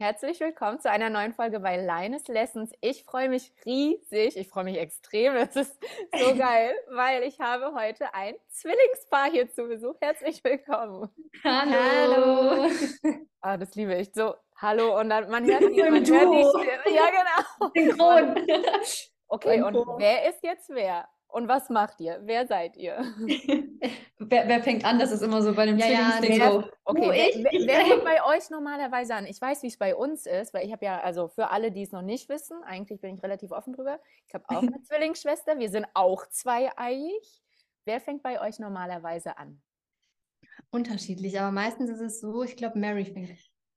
Herzlich willkommen zu einer neuen Folge bei Linus Lessons. Ich freue mich riesig, ich freue mich extrem. Es ist so geil, weil ich habe heute ein Zwillingspaar hier zu Besuch. Herzlich willkommen. Hallo. Hallo. Ah, das liebe ich. So, hallo und dann man hört die, man hört die Stimme. Ja, genau. Synchron. Okay, und wer ist jetzt wer? Und was macht ihr? Wer seid ihr? wer, wer, fängt an? Das ist immer so bei dem ja, Zwillingsding ja, so. Okay, wer, wer, wer fängt bei euch normalerweise an? Ich weiß, wie es bei uns ist, weil ich habe ja, also für alle, die es noch nicht wissen, eigentlich bin ich relativ offen drüber. Ich habe auch eine Zwillingsschwester. Wir sind auch zweieiig. Wer fängt bei euch normalerweise an? Unterschiedlich, aber meistens ist es so, ich glaube, Mary fängt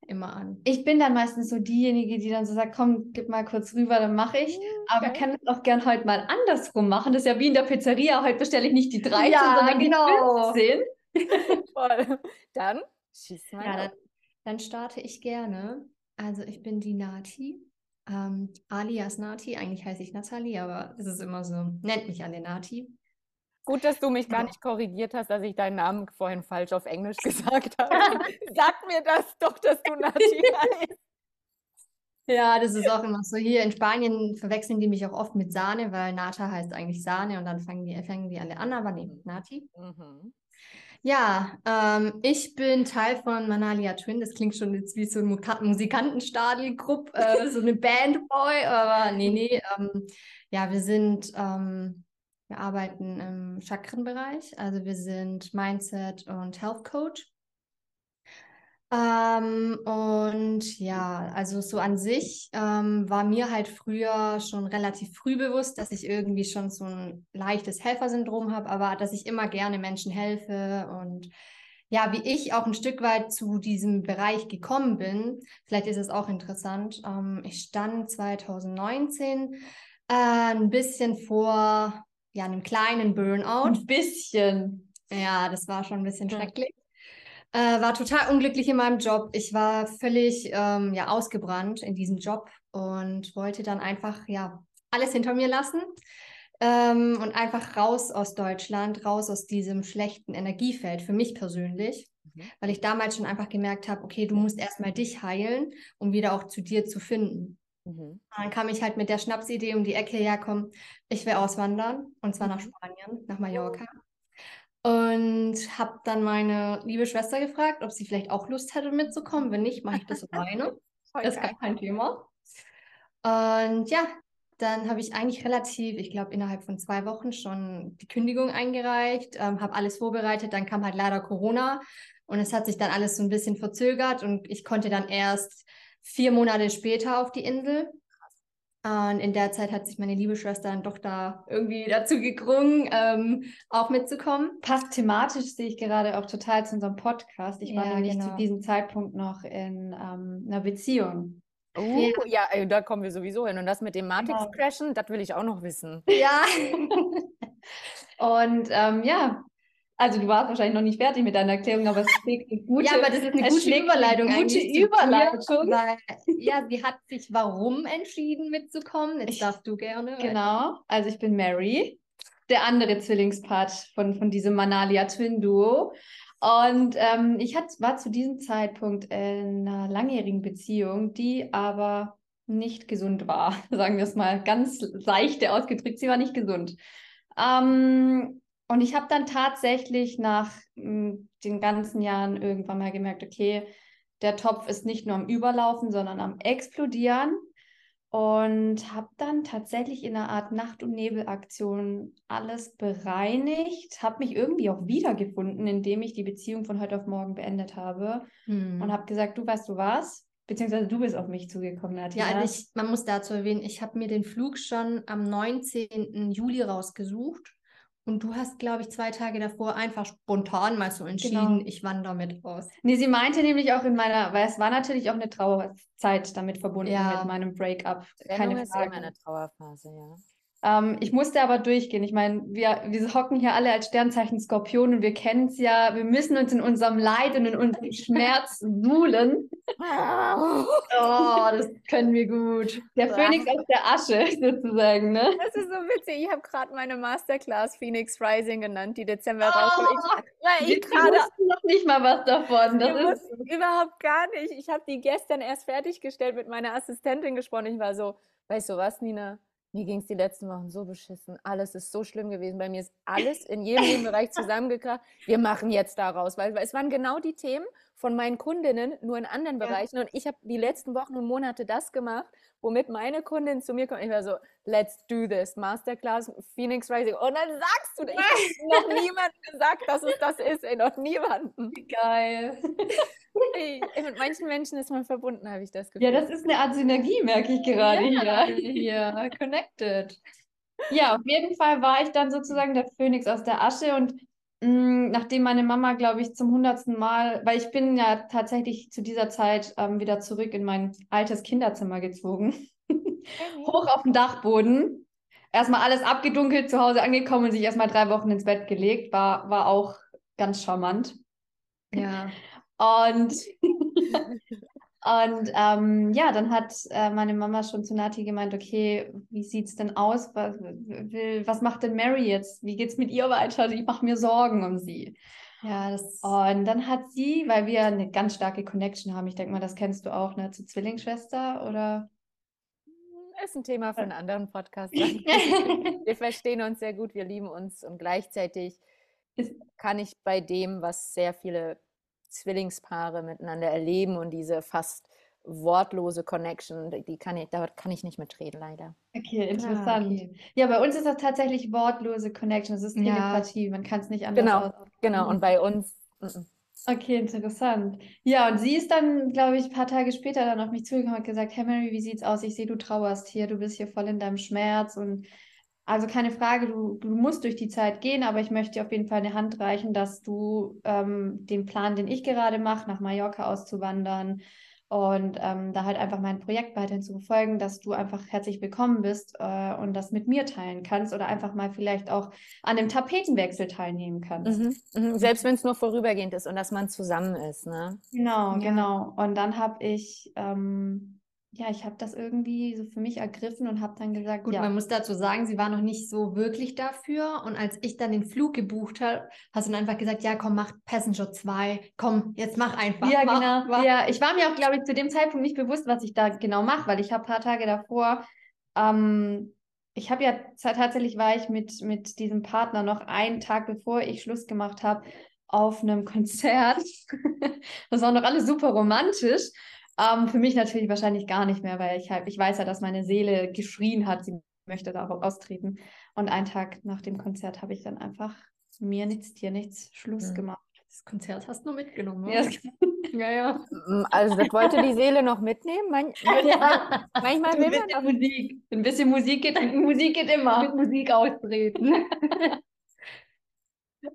immer an. Ich bin dann meistens so diejenige, die dann so sagt, komm, gib mal kurz rüber, dann mache ich. Okay. Mhm, Aber wir können es auch gern heute mal andersrum machen. Das ist ja wie in der Pizzeria. Heute bestelle ich nicht die 13, ja, sondern genau. die 15. Voll. Dann schieß mal. Ja, dann, dann, starte ich gerne. Also ich bin die Nati. Ähm, alias Nati. Eigentlich heiße ich Nathalie, aber es ist immer so, nennt mich alle Nati. Gut, dass du mich gar nicht korrigiert hast, dass ich deinen Namen vorhin falsch auf Englisch gesagt habe. Sag mir das doch, dass du Nati heißt. Ja, das ist auch immer so. Hier in Spanien verwechseln die mich auch oft mit Sahne, weil Nata heißt eigentlich Sahne und dann fangen die, fangen die alle an, aber nee, Nati. Mhm. Ja, ähm, ich bin Teil von Manalia Twin. Das klingt schon jetzt wie so ein Musikantenstadelgruppe, äh, so eine Bandboy, aber nee, nee. Ähm, ja, wir sind ähm, wir arbeiten im Chakrenbereich, also wir sind Mindset und Health Coach. Ähm, und ja, also so an sich ähm, war mir halt früher schon relativ früh bewusst, dass ich irgendwie schon so ein leichtes Helfersyndrom habe, aber dass ich immer gerne Menschen helfe und ja, wie ich auch ein Stück weit zu diesem Bereich gekommen bin. Vielleicht ist es auch interessant. Ähm, ich stand 2019 äh, ein bisschen vor ja, einem kleinen Burnout. Ein bisschen. Ja, das war schon ein bisschen ja. schrecklich. Äh, war total unglücklich in meinem Job. Ich war völlig ähm, ja, ausgebrannt in diesem Job und wollte dann einfach ja alles hinter mir lassen ähm, und einfach raus aus Deutschland, raus aus diesem schlechten Energiefeld für mich persönlich, mhm. weil ich damals schon einfach gemerkt habe, okay, du musst erstmal dich heilen, um wieder auch zu dir zu finden. Mhm. Dann kam ich halt mit der Schnapsidee um die Ecke, ja komm, ich will auswandern und zwar mhm. nach Spanien, nach Mallorca. Und habe dann meine liebe Schwester gefragt, ob sie vielleicht auch Lust hätte mitzukommen. Wenn nicht, mache ich das alleine. das ist gar kein Thema. Und ja, dann habe ich eigentlich relativ, ich glaube, innerhalb von zwei Wochen schon die Kündigung eingereicht, ähm, habe alles vorbereitet. Dann kam halt leider Corona und es hat sich dann alles so ein bisschen verzögert und ich konnte dann erst vier Monate später auf die Insel. Und in der Zeit hat sich meine liebe Schwester dann doch da irgendwie dazu gegrungen, ähm, auch mitzukommen. Passt thematisch, sehe ich gerade auch total zu unserem Podcast. Ich war ja, nämlich genau. zu diesem Zeitpunkt noch in ähm, einer Beziehung. Oh, ja, ja da kommen wir sowieso hin. Und das mit dem Matrix-Crashen, genau. das will ich auch noch wissen. Ja. Und ähm, ja, also du warst wahrscheinlich noch nicht fertig mit deiner Erklärung, aber es schlägt eine gute, ja, aber das ist eine gute Überleitung. Eine gute Überleitung. Weil, ja, sie hat sich warum entschieden mitzukommen. Jetzt ich, darfst du gerne. Genau. Also ich bin Mary, der andere Zwillingspart von, von diesem Manalia Twin Duo. Und ähm, ich hat, war zu diesem Zeitpunkt in einer langjährigen Beziehung, die aber nicht gesund war, sagen wir es mal ganz seichte ausgedrückt. Sie war nicht gesund. Ähm, und ich habe dann tatsächlich nach mh, hm, den ganzen Jahren irgendwann mal gemerkt, okay, der Topf ist nicht nur am Überlaufen, sondern am Explodieren. Und habe dann tatsächlich in einer Art Nacht- und Nebelaktion alles bereinigt, habe mich irgendwie auch wiedergefunden, indem ich die Beziehung von heute auf morgen beendet habe hm. und habe gesagt, du weißt du was, beziehungsweise du bist auf mich zugekommen, Nadja. Ja, ich, man muss dazu erwähnen, ich habe mir den Flug schon am 19. Juli rausgesucht und du hast, glaube ich, zwei Tage davor einfach spontan mal so entschieden, genau. ich wandere mit raus. Nee, sie meinte nämlich auch in meiner, weil es war natürlich auch eine Trauerzeit damit verbunden ja. mit meinem Breakup. Keine ist Frage. eine Trauerphase, ja. Ähm, ich musste aber durchgehen. Ich meine, wir, wir hocken hier alle als Sternzeichen Skorpion und wir kennen es ja. Wir müssen uns in unserem Leid und in unserem Schmerz suhlen. Oh, das können wir gut. Der Phönix aus der Asche sozusagen, ne? Das ist so witzig. Ich habe gerade meine Masterclass Phoenix Rising genannt, die Dezember rauskommt. Ich, ich gerade wussten noch nicht mal was davon. Das ist, überhaupt gar nicht. Ich habe die gestern erst fertiggestellt, mit meiner Assistentin gesprochen. Ich war so, weißt du was, Nina? Mir ging es die letzten Wochen so beschissen. Alles ist so schlimm gewesen. Bei mir ist alles in jedem Nebenbereich zusammengekracht. Wir machen jetzt daraus, weil, weil es waren genau die Themen von meinen Kundinnen, nur in anderen Ja. Bereichen. Und ich habe die letzten Wochen und Monate das gemacht, womit meine Kundin zu mir kommt. Ich war so, let's do this. Masterclass Phoenix Rising. Und dann sagst du, ich habe noch niemandem gesagt, dass es das ist. Ey, noch niemanden. geil. Ey, mit manchen Menschen ist man verbunden, habe ich das Gefühl. Ja, das ist eine Art Synergie, merke ich gerade Ja. hier. Hier, connected. Ja, auf jeden Fall war ich dann sozusagen der Phönix aus der Asche und nachdem meine Mama, glaube ich, zum hundertsten Mal, weil ich bin ja tatsächlich zu dieser Zeit ähm, wieder zurück in mein altes Kinderzimmer gezogen, hoch auf den Dachboden, erstmal alles abgedunkelt, zu Hause angekommen und sich erstmal drei Wochen ins Bett gelegt, war, war auch ganz charmant. Ja. Und, und ähm, ja, dann hat äh, meine Mama schon zu Nati gemeint, okay, wie sieht's denn aus? Was, will, was macht denn Mary jetzt? Wie geht's mit ihr weiter? Ich mache mir Sorgen um sie. Ja. Und dann hat sie, weil wir eine ganz starke Connection haben, ich denke mal, das kennst du auch, ne, zur Zwillingsschwester oder? Ist ein Thema für einen anderen Podcast. Wir verstehen uns sehr gut, wir lieben uns und gleichzeitig kann ich bei dem, was sehr viele Zwillingspaare miteinander erleben und diese fast wortlose Connection, die- kann ich, da kann ich nicht mitreden, leider. Okay, Ah, interessant. okay. Ja, bei uns ist das tatsächlich wortlose Connection, das ist Ja. Telepathie, man kann es nicht anders Genau, aus. Genau, und bei uns, mm, mm. Okay, interessant. Ja, und sie ist dann, glaube ich, ein paar Tage später dann auf mich zugekommen und hat gesagt, hey Mary, wie sieht's aus? Ich sehe, du trauerst hier, du bist hier voll in deinem Schmerz und also keine Frage, du, du musst durch die Zeit gehen, aber ich möchte dir auf jeden Fall eine Hand reichen, dass du ähm, den Plan, den ich gerade mache, nach Mallorca auszuwandern und ähm, da halt einfach mein Projekt weiterhin zu verfolgen, dass du einfach herzlich willkommen bist äh, und das mit mir teilen kannst oder einfach mal vielleicht auch an dem Tapetenwechsel teilnehmen kannst. Mhm, mhm. Selbst wenn es nur vorübergehend ist und dass man zusammen ist, ne? Genau, Ja. genau. Und dann habe ich, ähm, ja, ich habe das irgendwie so für mich ergriffen und habe dann gesagt, Gut, ja, man muss dazu sagen, sie war noch nicht so wirklich dafür. Und als ich dann den Flug gebucht habe, hast du dann einfach gesagt, ja, komm, mach Passenger 2. Komm, jetzt mach einfach. ja, mach, genau. mach. Ja, ich war mir auch, glaube ich, zu dem Zeitpunkt nicht bewusst, was ich da genau mache, weil ich habe ein paar Tage davor, ähm, ich habe ja ta- tatsächlich war ich mit, mit diesem Partner noch einen Tag bevor ich Schluss gemacht habe auf einem Konzert. Das war noch alles super romantisch. Ähm, für mich natürlich wahrscheinlich gar nicht mehr, weil ich halt, ich weiß ja, dass meine Seele geschrien hat, sie möchte da austreten. Und einen Tag nach dem Konzert habe ich dann einfach mir nichts, dir nichts, Schluss Mhm. gemacht. Das Konzert hast du nur mitgenommen, Ja, ne? Ja, ja. Also das wollte die Seele noch mitnehmen. Man, ja. manchmal Ein will man bisschen auch Musik. Ein bisschen Musik geht, Musik geht immer. Mit Musik austreten.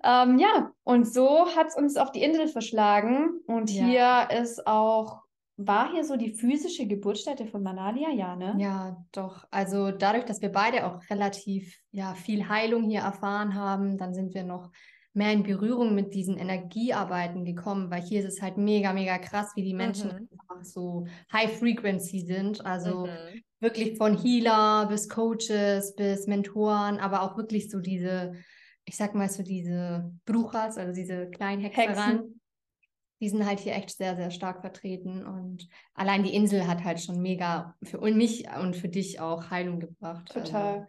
Ähm, ja, und so hat es uns auf die Insel verschlagen. Und Ja. hier ist auch, war hier so die physische Geburtsstätte von Manalia? Ja, ne? Ja, doch. Also dadurch, dass wir beide auch relativ ja, viel Heilung hier erfahren haben, dann sind wir noch mehr in Berührung mit diesen Energiearbeiten gekommen, weil hier ist es halt mega, mega krass, wie die Menschen Mhm. einfach so High Frequency sind. Also Mhm. wirklich von Healer bis Coaches bis Mentoren, aber auch wirklich so diese, ich sag mal so diese Bruchers, also diese kleinen Hexereien. Hexen. Die sind halt hier echt sehr, sehr stark vertreten und allein die Insel hat halt schon mega für mich und für dich auch Heilung gebracht. Total. Also,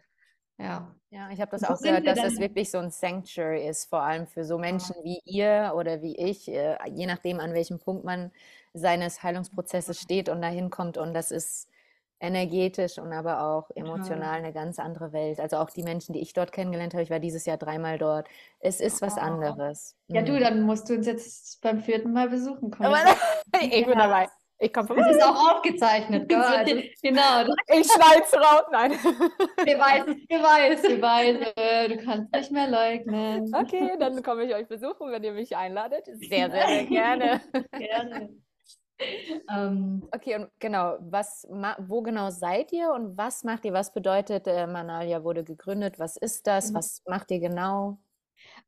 ja. Ja, ich habe das auch gehört, dass es wirklich so ein Sanctuary ist, vor allem für so Menschen wie ihr oder wie ich, äh, je nachdem, an welchem Punkt man seines Heilungsprozesses steht und dahin kommt. Und das ist energetisch und aber auch emotional eine ganz andere Welt. Also auch die Menschen, die ich dort kennengelernt habe, ich war dieses Jahr dreimal dort. Es ist was anderes. Ja, du, Mhm. dann musst du uns jetzt beim vierten Mal besuchen kommen. Ich bin dabei. Ich komme Es vorbei. ist auch aufgezeichnet, gell? Also, genau, das Ich schneid's raus. Nein. Beweis Beweis. Beweise, du kannst nicht mehr leugnen. Okay, dann komme ich euch besuchen, wenn ihr mich einladet. Sehr, sehr, sehr gerne. Gerne. Ähm, Okay, und genau, was, wo genau seid ihr und was macht ihr? Was bedeutet, äh, Manalia wurde gegründet? Was ist das? Mhm. Was macht ihr genau?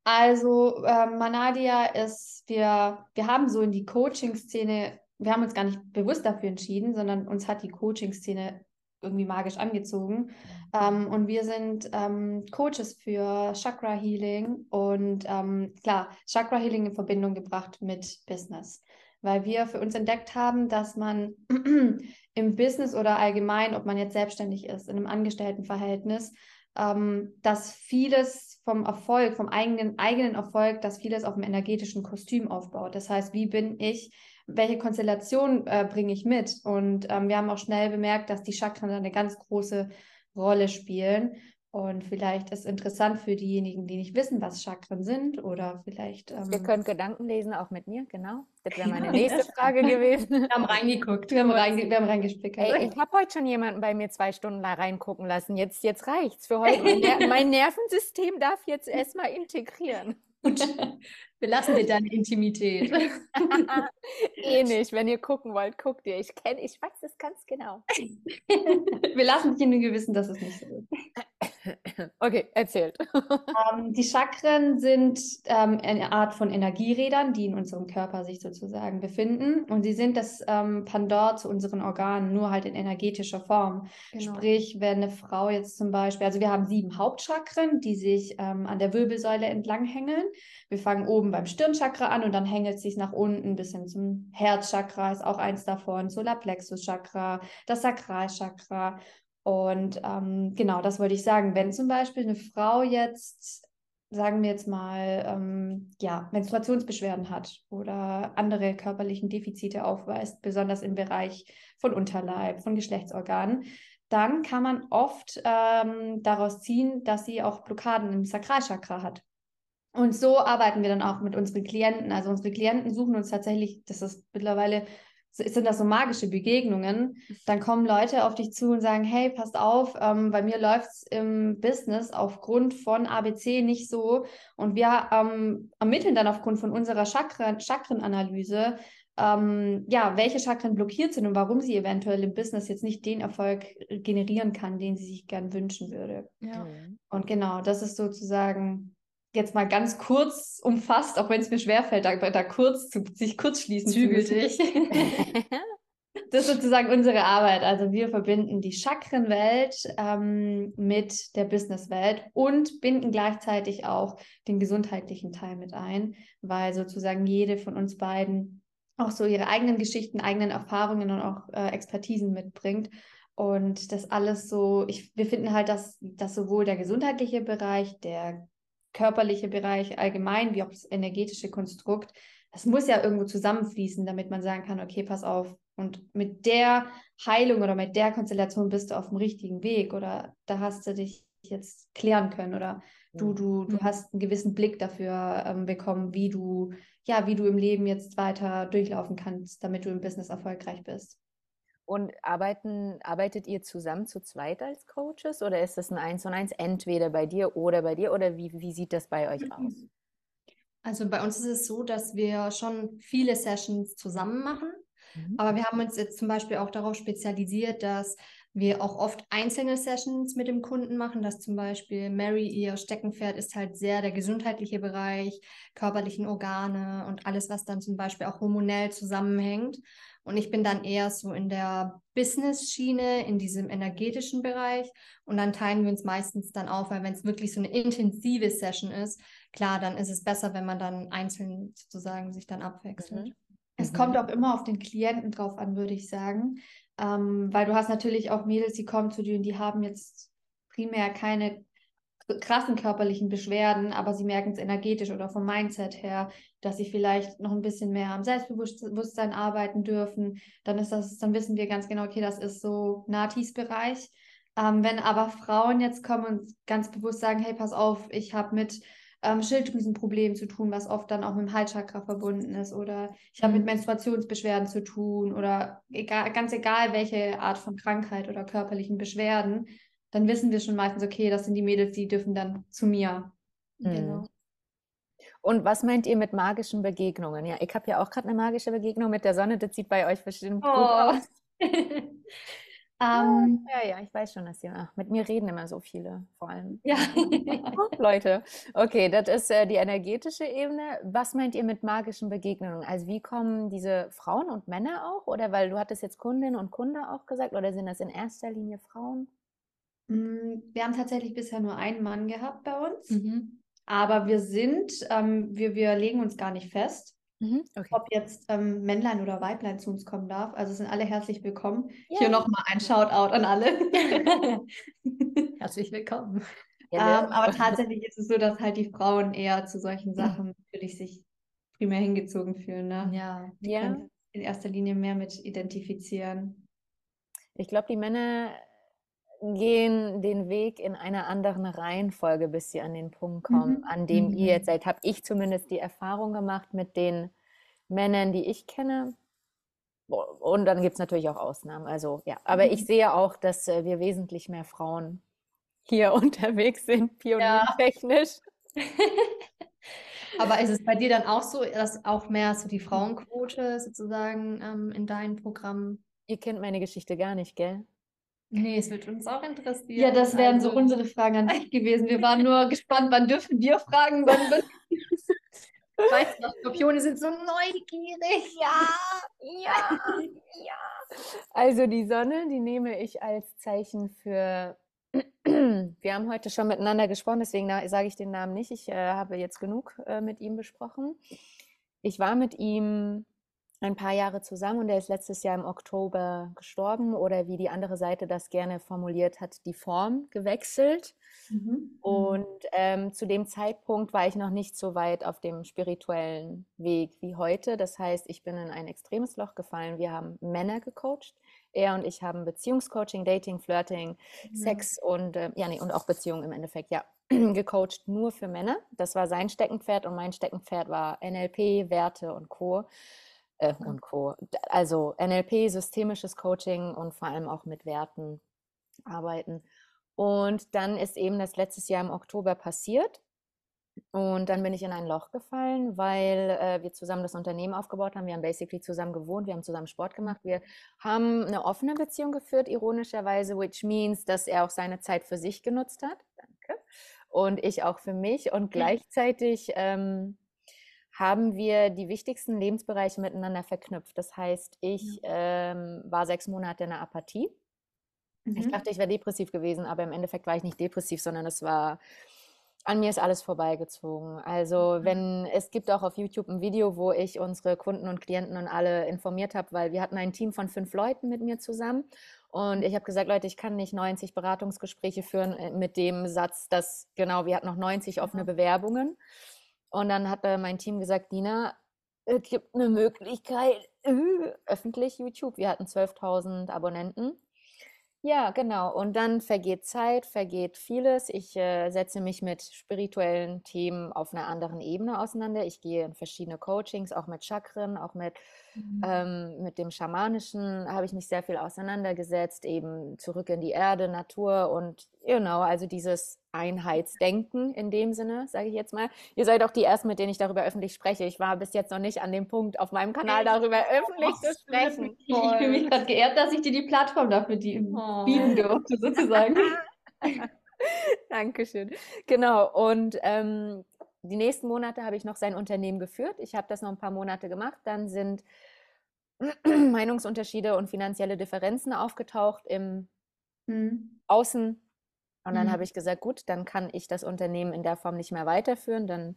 Also, ähm, Manadia ist, wir, wir haben so in die Coaching-Szene wir haben uns gar nicht bewusst dafür entschieden, sondern uns hat die Coaching-Szene irgendwie magisch angezogen. Ähm, und wir sind ähm, Coaches für Chakra Healing und ähm, klar, Chakra Healing in Verbindung gebracht mit Business, weil wir für uns entdeckt haben, dass man im Business oder allgemein, ob man jetzt selbstständig ist, in einem Angestelltenverhältnis, ähm, dass vieles vom Erfolg, vom eigenen, eigenen Erfolg, dass vieles auf dem energetischen Kostüm aufbaut. Das heißt, wie bin ich welche Konstellation äh, bringe ich mit? Und ähm, wir haben auch schnell bemerkt, dass die Chakren eine ganz große Rolle spielen. Und vielleicht ist interessant für diejenigen, die nicht wissen, was Chakren sind oder vielleicht. Ähm, Ihr könnt Gedanken lesen, auch mit mir, genau. Das wäre meine nächste Frage gewesen. Wir haben reingeguckt, wir haben, reinge wir haben reingespickt. Ey, ich habe heute schon jemanden bei mir zwei Stunden da reingucken lassen. Jetzt, jetzt reicht's für heute. Mein, Ner mein Nervensystem darf jetzt erstmal integrieren. Gut, wir lassen dir deine Intimität. eh nicht. Wenn ihr gucken wollt, guckt ihr. Ich kenne, ich weiß das ganz genau. wir lassen dich in den Gewissen, dass es nicht so ist. Okay, erzählt. Ähm, die Chakren sind ähm, eine Art von Energierädern, die in unserem Körper sich sozusagen befinden. Und sie sind das ähm, Pandor zu unseren Organen, nur halt in energetischer Form. Genau. Sprich, wenn eine Frau jetzt zum Beispiel, also wir haben sieben Hauptchakren, die sich ähm, an der Wirbelsäule entlang hängeln. Wir fangen oben beim Stirnchakra an und dann hängelt es sich nach unten bis hin zum Herzchakra, ist auch eins davon, Solarplexuschakra, das Sakralchakra. Und ähm, genau, das wollte ich sagen. Wenn zum Beispiel eine Frau jetzt, sagen wir jetzt mal, ähm, ja, Menstruationsbeschwerden hat oder andere körperlichen Defizite aufweist, besonders im Bereich von Unterleib, von Geschlechtsorganen, dann kann man oft ähm, daraus ziehen, dass sie auch Blockaden im Sakralchakra hat. Und so arbeiten wir dann auch mit unseren Klienten. Also unsere Klienten suchen uns tatsächlich, das ist mittlerweile sind das so magische Begegnungen, dann kommen Leute auf dich zu und sagen, hey, passt auf, ähm, bei mir läuft es im Business aufgrund von ABC nicht so. Und wir ähm, ermitteln dann aufgrund von unserer Chakren, Chakrenanalyse, ähm, ja, welche Chakren blockiert sind und warum sie eventuell im Business jetzt nicht den Erfolg generieren kann, den sie sich gern wünschen würde. Ja. Und genau, das ist sozusagen jetzt mal ganz kurz umfasst, auch wenn es mir schwerfällt, da, da kurz zu sich kurz schließen Zügel zu dich. das ist sozusagen unsere Arbeit. Also wir verbinden die Chakrenwelt ähm, mit der Businesswelt und binden gleichzeitig auch den gesundheitlichen Teil mit ein, weil sozusagen jede von uns beiden auch so ihre eigenen Geschichten, eigenen Erfahrungen und auch äh, Expertisen mitbringt. Und das alles so, ich, wir finden halt, dass, dass sowohl der gesundheitliche Bereich, der körperliche Bereich allgemein, wie auch das energetische Konstrukt, das muss ja irgendwo zusammenfließen, damit man sagen kann, okay, pass auf. Und mit der Heilung oder mit der Konstellation bist du auf dem richtigen Weg oder da hast du dich jetzt klären können oder du, du, du hast einen gewissen Blick dafür ähm, bekommen, wie du, ja, wie du im Leben jetzt weiter durchlaufen kannst, damit du im Business erfolgreich bist. Und arbeiten, arbeitet ihr zusammen zu zweit als Coaches oder ist das ein Eins und Eins entweder bei dir oder bei dir oder wie, wie sieht das bei euch aus? Also bei uns ist es so, dass wir schon viele Sessions zusammen machen, mhm. aber wir haben uns jetzt zum Beispiel auch darauf spezialisiert, dass wir auch oft einzelne Sessions mit dem Kunden machen, dass zum Beispiel Mary ihr Steckenpferd ist halt sehr der gesundheitliche Bereich, körperlichen Organe und alles, was dann zum Beispiel auch hormonell zusammenhängt. Und ich bin dann eher so in der Business-Schiene, in diesem energetischen Bereich. Und dann teilen wir uns meistens dann auf, weil wenn es wirklich so eine intensive Session ist, klar, dann ist es besser, wenn man dann einzeln sozusagen sich dann abwechselt. Mhm. Es mhm. kommt auch immer auf den Klienten drauf an, würde ich sagen. Ähm, weil du hast natürlich auch Mädels, die kommen zu dir und die haben jetzt primär keine krassen körperlichen Beschwerden, aber sie merken es energetisch oder vom Mindset her, dass sie vielleicht noch ein bisschen mehr am Selbstbewusstsein arbeiten dürfen, dann ist das, dann wissen wir ganz genau, okay, das ist so Natis-Bereich. Ähm, wenn aber Frauen jetzt kommen und ganz bewusst sagen, hey, pass auf, ich habe mit ähm, Schilddrüsenproblemen zu tun, was oft dann auch mit dem Halschakra verbunden ist, oder ich habe mit mhm. Menstruationsbeschwerden zu tun, oder egal, ganz egal welche Art von Krankheit oder körperlichen Beschwerden, dann wissen wir schon meistens, okay, das sind die Mädels, die dürfen dann zu mir. Mhm. Genau. Und was meint ihr mit magischen Begegnungen? Ja, ich habe ja auch gerade eine magische Begegnung mit der Sonne, das sieht bei euch bestimmt oh. gut aus. Ähm, Ja, ja, ich weiß schon, dass ihr. Ach, mit mir reden immer so viele, vor allem. Ja. Leute. Okay, das ist äh, die energetische Ebene. Was meint ihr mit magischen Begegnungen? Also wie kommen diese Frauen und Männer auch? Oder weil du hattest jetzt Kundin und Kunde auch gesagt, oder sind das in erster Linie Frauen? Mm, wir haben tatsächlich bisher nur einen Mann gehabt bei uns, Mhm. aber wir sind, ähm, wir, wir legen uns gar nicht fest, Mhm, Okay. ob jetzt ähm, Männlein oder Weiblein zu uns kommen darf. Also sind alle herzlich willkommen. Ja. Hier nochmal ein Shoutout an alle. Herzlich willkommen. Ja, Ähm, aber tatsächlich ist es so, dass halt die Frauen eher zu solchen Sachen natürlich sich primär hingezogen fühlen. Ne? Ja. Die Ja. in erster Linie mehr mit identifizieren. Ich glaube, die Männer gehen den Weg in einer anderen Reihenfolge, bis sie an den Punkt kommen, Mhm. an dem ihr Mhm. jetzt seid. Habe ich zumindest die Erfahrung gemacht mit den Männern, die ich kenne. Und dann gibt es natürlich auch Ausnahmen. Also ja, aber ich Mhm. sehe auch, dass äh, wir wesentlich mehr Frauen hier unterwegs sind, pioniertechnisch. Aber ist es bei dir dann auch so, dass auch mehr so die Frauenquote sozusagen ähm, in deinem Programm? Ihr kennt meine Geschichte gar nicht, gell? Nee, es wird uns auch interessieren. Ja, das wären so Also- unsere Fragen an dich gewesen. Wir waren nur gespannt, wann dürfen wir fragen, wann, Weißt du, Skorpione sind so neugierig. Ja, ja, ja. Also die Sonne, die nehme ich als Zeichen für. Wir haben heute schon miteinander gesprochen, deswegen sage ich den Namen nicht. Ich äh, habe jetzt genug äh, mit ihm besprochen. Ich war mit ihm ein paar Jahre zusammen und er ist letztes Jahr im Oktober gestorben oder wie die andere Seite das gerne formuliert hat, die Form gewechselt. Mhm. Und ähm, zu dem Zeitpunkt war ich noch nicht so weit auf dem spirituellen Weg wie heute. Das heißt, ich bin in ein extremes Loch gefallen. Wir haben Männer gecoacht. Er und ich haben Beziehungscoaching, Dating, Flirting, Sex und äh, ja, nee, und auch Beziehungen im Endeffekt, ja, gecoacht nur für Männer. Das war sein Steckenpferd und mein Steckenpferd war NLP, Werte und Co. Äh, und Co. Also NLP, systemisches Coaching und vor allem auch mit Werten arbeiten. Und dann ist eben das letztes Jahr im Oktober passiert. Und dann bin ich in ein Loch gefallen, weil äh, wir zusammen das Unternehmen aufgebaut haben. Wir haben basically zusammen gewohnt, wir haben zusammen Sport gemacht. Wir haben eine offene Beziehung geführt, ironischerweise, which means, dass er auch seine Zeit für sich genutzt hat. Danke. Und ich auch für mich. Und gleichzeitig ähm, haben wir die wichtigsten Lebensbereiche miteinander verknüpft. Das heißt, ich ähm, war sechs Monate in der Apathie. Ich Mhm. dachte, ich wäre depressiv gewesen, aber im Endeffekt war ich nicht depressiv, sondern es war, an mir ist alles vorbeigezogen. Also wenn, es gibt auch auf YouTube ein Video, wo ich unsere Kunden und Klienten und alle informiert habe, weil wir hatten ein Team von fünf Leuten mit mir zusammen und ich habe gesagt, Leute, ich kann nicht 90 Beratungsgespräche führen äh, mit dem Satz, dass, genau, wir hatten noch 90 offene Bewerbungen und dann hat äh, mein Team gesagt, Nina, es gibt eine Möglichkeit, äh, öffentlich YouTube. Wir hatten 12.000 Abonnenten. Ja, genau. Und dann vergeht Zeit, vergeht vieles. Ich äh, setze mich mit spirituellen Themen auf einer anderen Ebene auseinander. Ich gehe in verschiedene Coachings, auch mit Chakren, auch mit, ähm, mit dem Schamanischen habe ich mich sehr viel auseinandergesetzt, eben zurück in die Erde, Natur und genau, also dieses Einheitsdenken in dem Sinne, sage ich jetzt mal. Ihr seid auch die Ersten, mit denen ich darüber öffentlich spreche. Ich war bis jetzt noch nicht an dem Punkt auf meinem Kanal darüber öffentlich zu sprechen. Ich, ich fühle mich gerade geehrt, dass ich dir die Plattform dafür die, Oh. bieten durfte, sozusagen. Dankeschön. Genau. Und ähm, die nächsten Monate habe ich noch sein Unternehmen geführt. Ich habe das noch ein paar Monate gemacht. Dann sind Meinungsunterschiede und finanzielle Differenzen aufgetaucht im Mhm. Außen. Und dann Mhm. habe ich gesagt, gut, dann kann ich das Unternehmen in der Form nicht mehr weiterführen. Dann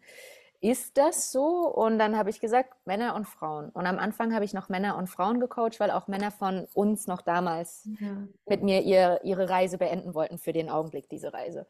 ist das so. Und dann habe ich gesagt, Männer und Frauen. Und am Anfang habe ich noch Männer und Frauen gecoacht, weil auch Männer von uns noch damals Ja. mit mir ihr, ihre Reise beenden wollten, für den Augenblick diese Reise.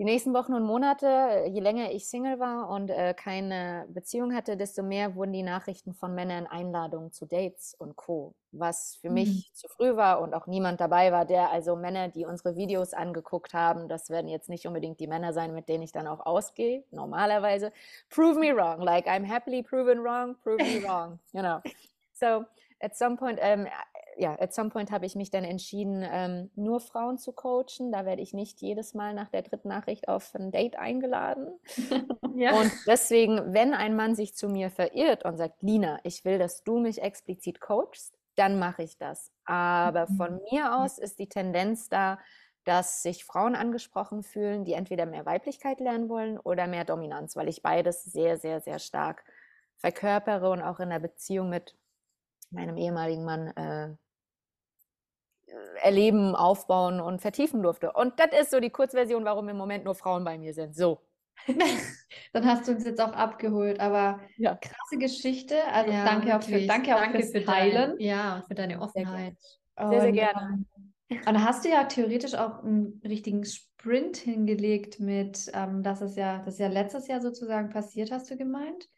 Die nächsten Wochen und Monate, je länger ich Single war und äh, keine Beziehung hatte, desto mehr wurden die Nachrichten von Männern Einladungen zu Dates und Co. Was für mich zu früh war und auch niemand dabei war, der also Männer, die unsere Videos angeguckt haben, das werden jetzt nicht unbedingt die Männer sein, mit denen ich dann auch ausgehe, normalerweise. Prove me wrong, like I'm happily proven wrong, prove me wrong, you know. So at some point, ähm, ja, at some point habe ich mich dann entschieden, ähm, nur Frauen zu coachen. Da werde ich nicht jedes Mal nach der dritten Nachricht auf ein Date eingeladen. Ja. Und deswegen, wenn ein Mann sich zu mir verirrt und sagt, Lina, ich will, dass du mich explizit coachst, dann mache ich das. Aber Mhm. von mir aus ist die Tendenz da, dass sich Frauen angesprochen fühlen, die entweder mehr Weiblichkeit lernen wollen oder mehr Dominanz, weil ich beides sehr, sehr, sehr stark verkörpere und auch in der Beziehung mit meinem ehemaligen Mann äh, erleben, aufbauen und vertiefen durfte. Und das ist so die Kurzversion, warum im Moment nur Frauen bei mir sind. So. Dann hast du uns jetzt auch abgeholt, aber Ja. krasse Geschichte. Also Ja, danke auch für, danke auch Danke fürs für Teilen. Dein, ja, und für deine Offenheit. Sehr, sehr Und, gerne. Und da hast du ja theoretisch auch einen richtigen Sprint hingelegt mit, ähm, dass es ja, das ist ja letztes Jahr sozusagen passiert, hast du gemeint,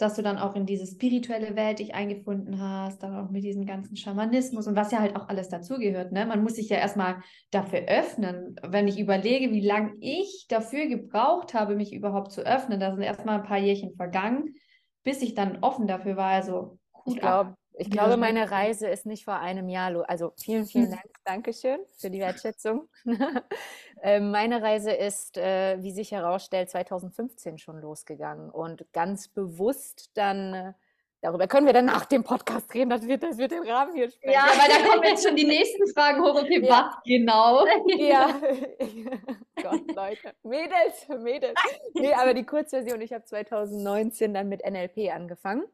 dass du dann auch in diese spirituelle Welt dich eingefunden hast, dann auch mit diesem ganzen Schamanismus und was ja halt auch alles dazugehört, ne? Man muss sich ja erstmal dafür öffnen. Wenn ich überlege, wie lange ich dafür gebraucht habe, mich überhaupt zu öffnen, da sind erstmal ein paar Jährchen vergangen, bis ich dann offen dafür war. Also Hut Ich ab. glaube, ich glaube, meine. Reise ist nicht vor einem Jahr los. Also vielen, vielen Hm. Dank, Dankeschön für die Wertschätzung. Ähm, Meine Reise ist, äh, wie sich herausstellt, 2015 schon losgegangen und ganz bewusst dann, äh, darüber können wir dann nach dem Podcast reden, das wird, das wird den Rahmen hier sprengen. Ja, weil da kommen jetzt schon die nächsten Fragen hoch. Okay, Ja. was genau? Ja, Gott, Leute. Mädels, Mädels. Nee, aber die Kurzversion, ich habe 2019 dann mit NLP angefangen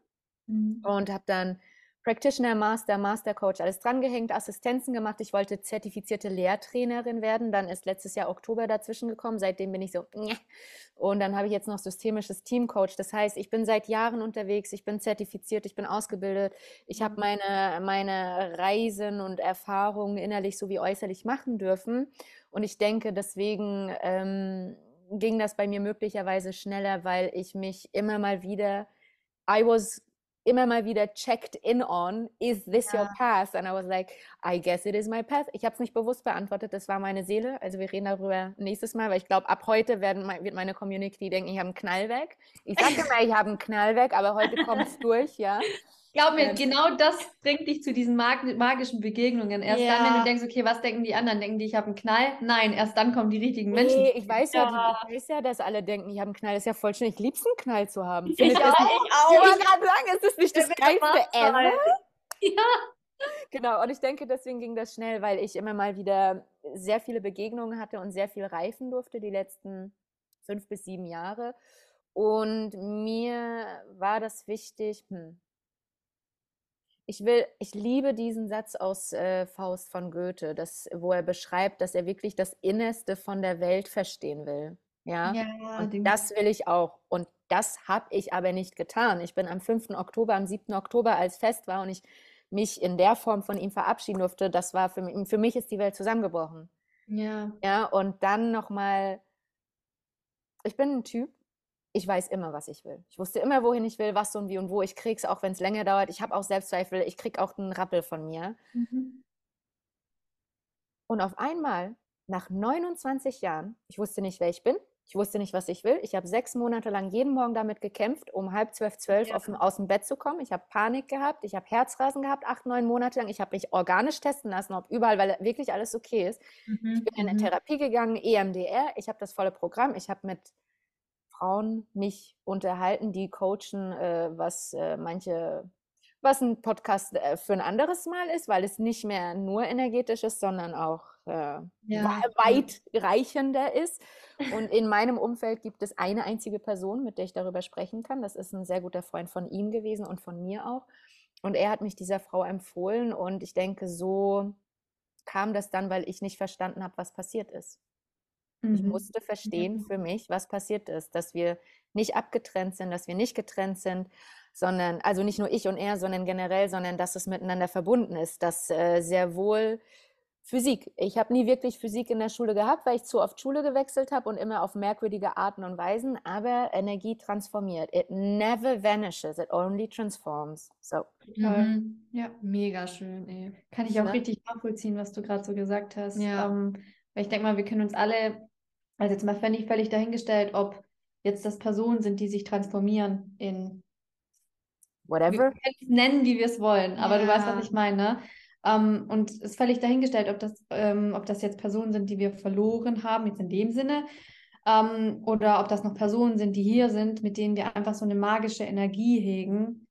und habe dann Practitioner, Master, Master Coach, alles drangehängt, Assistenzen gemacht. Ich wollte zertifizierte Lehrtrainerin werden. Dann ist letztes Jahr Oktober dazwischen gekommen. Seitdem bin ich so, "Nyeh." und dann habe ich jetzt noch systemisches Teamcoach. Das heißt, ich bin seit Jahren unterwegs, ich bin zertifiziert, ich bin ausgebildet, ich habe meine, meine Reisen und Erfahrungen innerlich sowie äußerlich machen dürfen. Und ich denke, deswegen ähm, ging das bei mir möglicherweise schneller, weil ich mich immer mal wieder, I was immer mal wieder checked in on, is this your Ja. path? And I was like, I guess it is my path. Ich habe es nicht bewusst beantwortet, das war meine Seele. Also wir reden darüber nächstes Mal, weil ich glaube, ab heute werden, wird meine Community denken, ich habe einen Knall weg. Ich sage immer, ich habe einen Knall weg, aber heute kommt es durch, ja. Glaub mir, genau das bringt dich zu diesen mag magischen Begegnungen. Erst dann, wenn Ja. du denkst, okay, was denken die anderen? Denken die, ich habe einen Knall? Nein, erst dann kommen die richtigen Menschen. Nee, ich weiß ja, Ja. die, ich weiß ja, dass alle denken, ich habe einen Knall. Das ist ja voll schön. Ich lieb's, einen Knall zu haben. Ich Findet es auch, nicht- ich Ich auch. wollte gerade sagen, ist das nicht das Geilste ever? Ja. Genau, und ich denke, deswegen ging das schnell, weil ich immer mal wieder sehr viele Begegnungen hatte und sehr viel reifen durfte die letzten fünf bis sieben Jahre. Und mir war das wichtig, hm, ich will, ich liebe diesen Satz aus äh, Faust von Goethe, das, wo er beschreibt, dass er wirklich das Innerste von der Welt verstehen will. Ja, Ja, und das will ich auch. Und das habe ich aber nicht getan. Ich bin am 5. Oktober, am 7. Oktober, als Fest war und ich mich in der Form von ihm verabschieden durfte, das war für mich, für mich ist die Welt zusammengebrochen. Ja. Ja, und dann nochmal, ich bin ein Typ, ich weiß immer, was ich will. Ich wusste immer, wohin ich will, was und wie und wo. Ich krieg's, auch wenn es länger dauert. Ich habe auch Selbstzweifel, ich krieg auch einen Rappel von mir. Mhm. Und auf einmal, nach 29 Jahren, ich wusste nicht, wer ich bin, ich wusste nicht, was ich will. Ich habe sechs Monate lang jeden Morgen damit gekämpft, um halb zwölf, zwölf Ja. auf dem, aus dem Bett zu kommen. Ich habe Panik gehabt, ich habe Herzrasen gehabt, acht, neun Monate lang. Ich habe mich organisch testen lassen, ob überall, weil wirklich alles okay ist. Mhm. Ich bin in eine Therapie gegangen, EMDR. Ich habe das volle Programm. Ich habe mit Frauen mich unterhalten, die coachen, äh, was äh, manche, was ein Podcast äh, für ein anderes Mal ist, weil es nicht mehr nur energetisch ist, sondern auch äh, Ja. wei- weitreichender ist. Und in meinem Umfeld gibt es eine einzige Person, mit der ich darüber sprechen kann. Das ist ein sehr guter Freund von ihm gewesen und von mir auch. Und er hat mich dieser Frau empfohlen und ich denke, so kam das dann, weil ich nicht verstanden habe, was passiert ist. Ich Mhm. musste verstehen für mich, was passiert ist, dass wir nicht abgetrennt sind, dass wir nicht getrennt sind, sondern, also nicht nur ich und er, sondern generell, sondern dass es miteinander verbunden ist, dass äh, sehr wohl Physik. Ich habe nie wirklich Physik in der Schule gehabt, weil ich zu oft Schule gewechselt habe und immer auf merkwürdige Arten und Weisen, aber Energie transformiert. It never vanishes, it only transforms. So. Mhm. Ja, Mega schön, ey. kann ich auch Ne? richtig nachvollziehen, was du gerade so gesagt hast. Ja. Ähm, weil ich denke mal, wir können uns alle, also jetzt mal völlig, völlig dahingestellt, ob jetzt das Personen sind, die sich transformieren in wir Whatever. können es nennen, wie wir es wollen, aber du weißt, Ja. was ich meine. Ähm, und es ist völlig dahingestellt, ob das, ähm, ob das jetzt Personen sind, die wir verloren haben, jetzt in dem Sinne, ähm, oder ob das noch Personen sind, die hier sind, mit denen wir einfach so eine magische Energie hegen.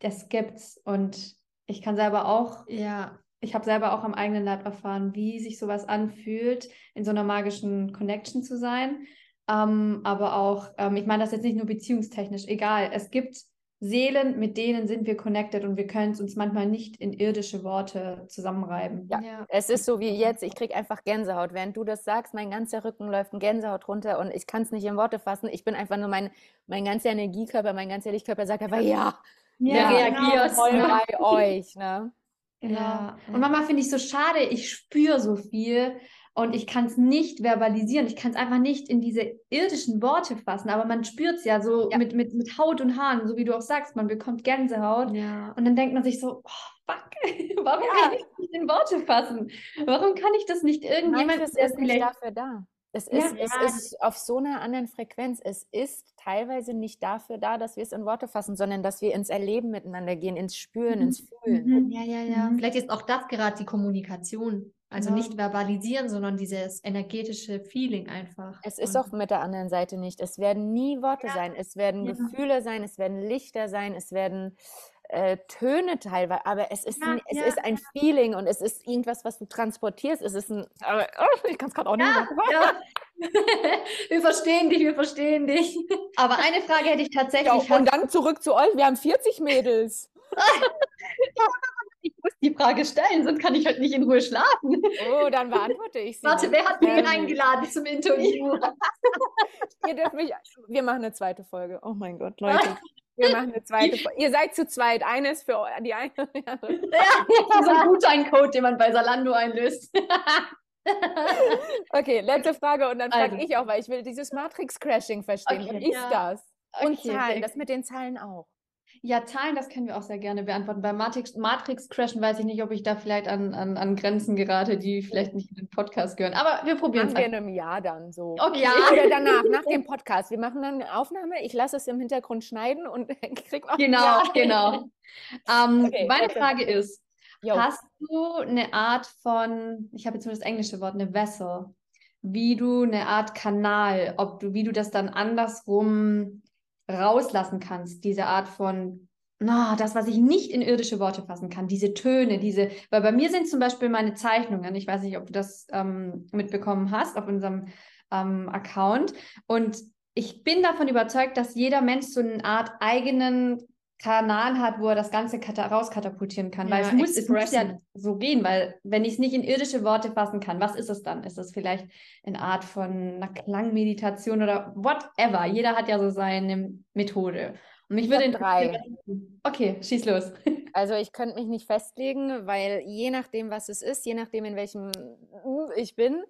Das gibt's. Und Ich kann selber auch, Ja, ich habe selber auch am eigenen Leib erfahren, wie sich sowas anfühlt, in so einer magischen Connection zu sein. Ähm, aber auch, ähm, ich meine das jetzt nicht nur beziehungstechnisch, egal. Es gibt Seelen, mit denen sind wir connected und wir können es uns manchmal nicht in irdische Worte zusammenreiben. Ja. ja. Es ist so wie jetzt, ich kriege einfach Gänsehaut. Während du das sagst, mein ganzer Rücken läuft ein Gänsehaut runter und ich kann es nicht in Worte fassen. Ich bin einfach nur mein, mein ganzer Energiekörper, mein ganzer Lichtkörper sagt einfach ja. Ja, reagierst. Voll ne? bei euch, ne? Genau. Ja, Und ja. manchmal finde ich so schade, ich spüre so viel und ich kann es nicht verbalisieren. Ich kann es einfach nicht in diese irdischen Worte fassen, aber man spürt es ja so Ja. Mit, mit, mit Haut und Haaren, so wie du auch sagst, man bekommt Gänsehaut. Ja. Und dann denkt man sich so, oh, fuck, warum Ja. kann ich das nicht in Worte fassen? Warum kann ich das nicht irgendjemand, Manches ist nicht vielleicht... dafür da. Es Ja. ist, es Ja. ist auf so einer anderen Frequenz. Es ist teilweise nicht dafür da, dass wir es in Worte fassen, sondern dass wir ins Erleben miteinander gehen, ins Spüren, Mhm. ins Fühlen. Mhm. Ja, ja, ja. Mhm. Vielleicht ist auch das gerade die Kommunikation. Also Ja. nicht verbalisieren, sondern dieses energetische Feeling einfach. Es ist auch mit der anderen Seite nicht. Es werden nie Worte sein. Es werden Ja. Gefühle sein, es werden Lichter sein, es werden äh, Töne teilweise, aber es ist, Ja, n- es ja, ist ein Feeling und es ist irgendwas, was du transportierst. Es ist ein, aber, oh, ich kann es gerade auch nicht Ja, sagen. ja. wir verstehen dich, wir verstehen dich. Aber eine Frage hätte ich tatsächlich. Ja, und dann zurück zu euch. Wir haben 40 Mädels. ich muss die Frage stellen, sonst kann ich heute nicht in Ruhe schlafen. Oh, dann beantworte ich sie. Warte, wer hat mich Ähm, eingeladen zum Interview? Ihr dürft mich, wir machen eine zweite Folge. Oh mein Gott, Leute. Wir machen eine zweite. Ihr seid zu zweit. Eine ist für die eine. und andere. so ein Gutscheincode, den man bei Salando einlöst. Okay, letzte Frage und dann frage Also. ich auch, weil ich will dieses Matrix-Crashing verstehen. Was Okay, ist ja. das? Und Okay, Zahlen, das mit den Zahlen auch. Ja, Zahlen, das können wir auch sehr gerne beantworten. Bei Matrix, Matrix Crashen weiß ich nicht, ob ich da vielleicht an, an, an Grenzen gerate, die vielleicht nicht in den Podcast gehören. Aber wir probieren es wir in einem Jahr dann so. Okay. Ja. Oder danach, nach dem Podcast. Wir machen dann eine Aufnahme, ich lasse es im Hintergrund schneiden und krieg auch. Genau, genau. Ähm, Okay, meine letzte- Frage ist, Jo. hast du eine Art von, ich habe jetzt nur das englische Wort, eine Vessel, wie du eine Art Kanal, ob du, wie du das dann andersrum rauslassen kannst, diese Art von, na, das, was ich nicht in irdische Worte fassen kann, diese Töne, diese, weil bei mir sind zum Beispiel meine Zeichnungen, ich weiß nicht, ob du das ähm, mitbekommen hast auf unserem ähm, Account. Und ich bin davon überzeugt, dass jeder Mensch so eine Art eigenen Kanal hat, wo er das Ganze kata rauskatapultieren kann. weil Ja, es muss, es muss ja so gehen, weil wenn ich es nicht in irdische Worte fassen kann, was ist es dann? Ist es vielleicht eine Art von einer Klangmeditation oder whatever? Jeder hat ja so seine Methode. Und mich Ich würde drei. Okay, schieß los. Also ich könnte mich nicht festlegen, weil je nachdem, was es ist, je nachdem, in welchem ich bin,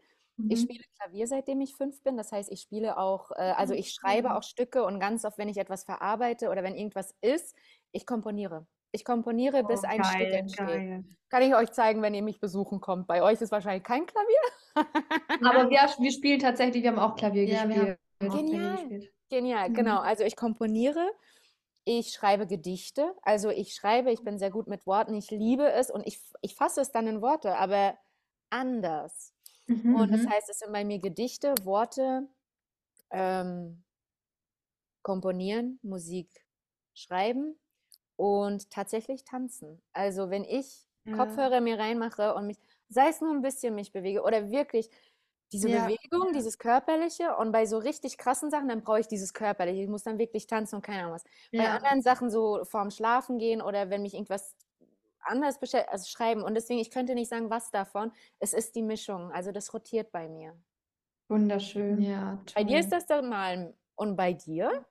ich Mhm. spiele Klavier, seitdem ich fünf bin. Das heißt, ich spiele auch, äh, also ich schreibe auch Stücke und ganz oft, wenn ich etwas verarbeite oder wenn irgendwas ist, ich komponiere. Ich komponiere, bis ein Stück entsteht. Kann ich euch zeigen, wenn ihr mich besuchen kommt. Bei euch ist wahrscheinlich kein Klavier. Aber wir, wir spielen tatsächlich, wir haben auch Klavier Ja, gespielt. Genial. gespielt. Genial, Mhm. genau. Also ich komponiere, ich schreibe Gedichte. Also ich schreibe, ich bin sehr gut mit Worten, ich liebe es und ich, ich fasse es dann in Worte, aber anders. Mhm. Und das Mhm. heißt, es sind bei mir Gedichte, Worte, ähm, komponieren, Musik schreiben und tatsächlich tanzen. Also wenn ich Ja. Kopfhörer mir reinmache und mich, sei es nur ein bisschen mich bewege oder wirklich diese Ja, Bewegung, dieses Körperliche und bei so richtig krassen Sachen, dann brauche ich dieses Körperliche. Ich muss dann wirklich tanzen und keine Ahnung was. Bei Ja. anderen Sachen so vorm Schlafen gehen oder wenn mich irgendwas anders also schreiben. Und deswegen, ich könnte nicht sagen, was davon. Es ist die Mischung. Also das rotiert bei mir. Wunderschön. Ja, Bei dir ist das dann mal und bei dir?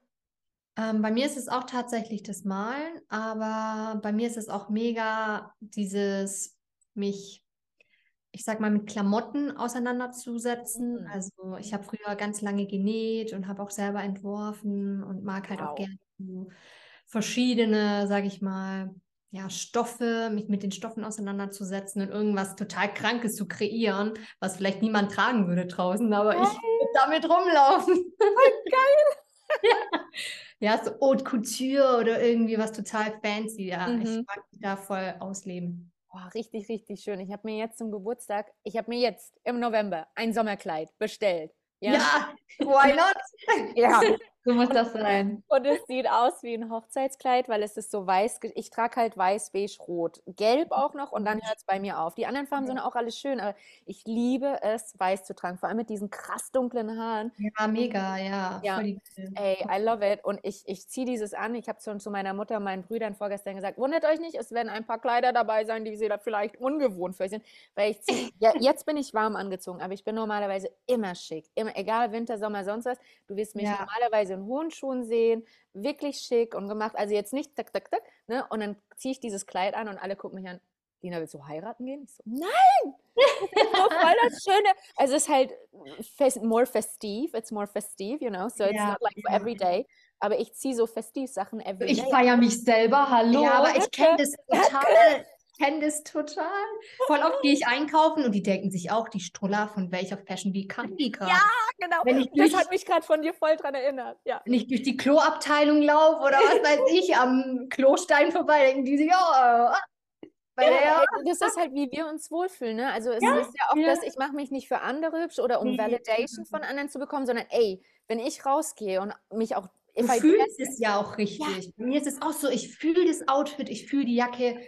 Ähm, bei mir ist es auch tatsächlich das Malen, aber bei mir ist es auch mega dieses mich, ich sag mal, mit Klamotten auseinanderzusetzen. Mhm. Also ich habe früher ganz lange genäht und habe auch selber entworfen und mag halt auch Wow. gerne so verschiedene, sag ich mal, ja, Stoffe, mich mit den Stoffen auseinanderzusetzen und irgendwas total Krankes zu kreieren, was vielleicht niemand tragen würde draußen, aber ich würde damit rumlaufen. Ja. Ja, so Haute Couture oder irgendwie was total fancy. Ja, ich Mhm. mag mich da voll ausleben. Boah, richtig, richtig schön. Ich habe mir jetzt zum Geburtstag, ich habe mir jetzt im November ein Sommerkleid bestellt. Ja, Ja, why not? ja. So muss das sein. Und es sieht aus wie ein Hochzeitskleid, weil es ist so weiß. Ich trage halt weiß, beige, rot. Gelb auch noch und dann hört es bei mir auf. Die anderen Farben sind auch alles schön, aber ich liebe es, weiß zu tragen. Vor allem mit diesen krass dunklen Haaren. Ja, mega, ja. Ja. Ey, I love it. Und ich, ich ziehe dieses an. Ich habe schon zu meiner Mutter und meinen Brüdern vorgestern gesagt, wundert euch nicht, es werden ein paar Kleider dabei sein, die sie da vielleicht ungewohnt für euch sind. Weil ich zieh, ja, jetzt bin ich warm angezogen, aber ich bin normalerweise immer schick. Immer, egal, Winter, Sommer, sonst was. Du wirst mich Ja. normalerweise in hohen Schuhen sehen, wirklich schick und gemacht. Also jetzt nicht tak, tak, tak. Ne? Und dann ziehe ich dieses Kleid an und alle gucken mich an. Lina, willst du heiraten gehen? Ich so, nein! Das voll das Schöne. Also es ist halt fest, more festive, it's more festive, you know, so it's Ja, not like for every day. Aber ich ziehe so festiv Sachen every Ich feiere mich selber, hallo. Ja, aber ich kenne das total. Kenne das total. Voll oft gehe ich einkaufen und die denken sich auch, die Struller, von welcher Fashion Week kann die gerade? genau. Wenn ich das durch- hat mich gerade von dir voll dran erinnert. Ja. Wenn ich durch die Kloabteilung laufe oder was weiß ich, am Klostein vorbei, denken die sich, oh, bei Ja, der, ey, das ist halt, wie wir uns wohlfühlen. Ne? Also es ist ja auch ja. das, ich mache mich nicht für andere hübsch oder um Nee. Validation von anderen zu bekommen, sondern ey, wenn ich rausgehe und mich auch du fühlst es ja auch richtig. Bei mir ist es auch so, ich fühle das Outfit, ich fühle die Jacke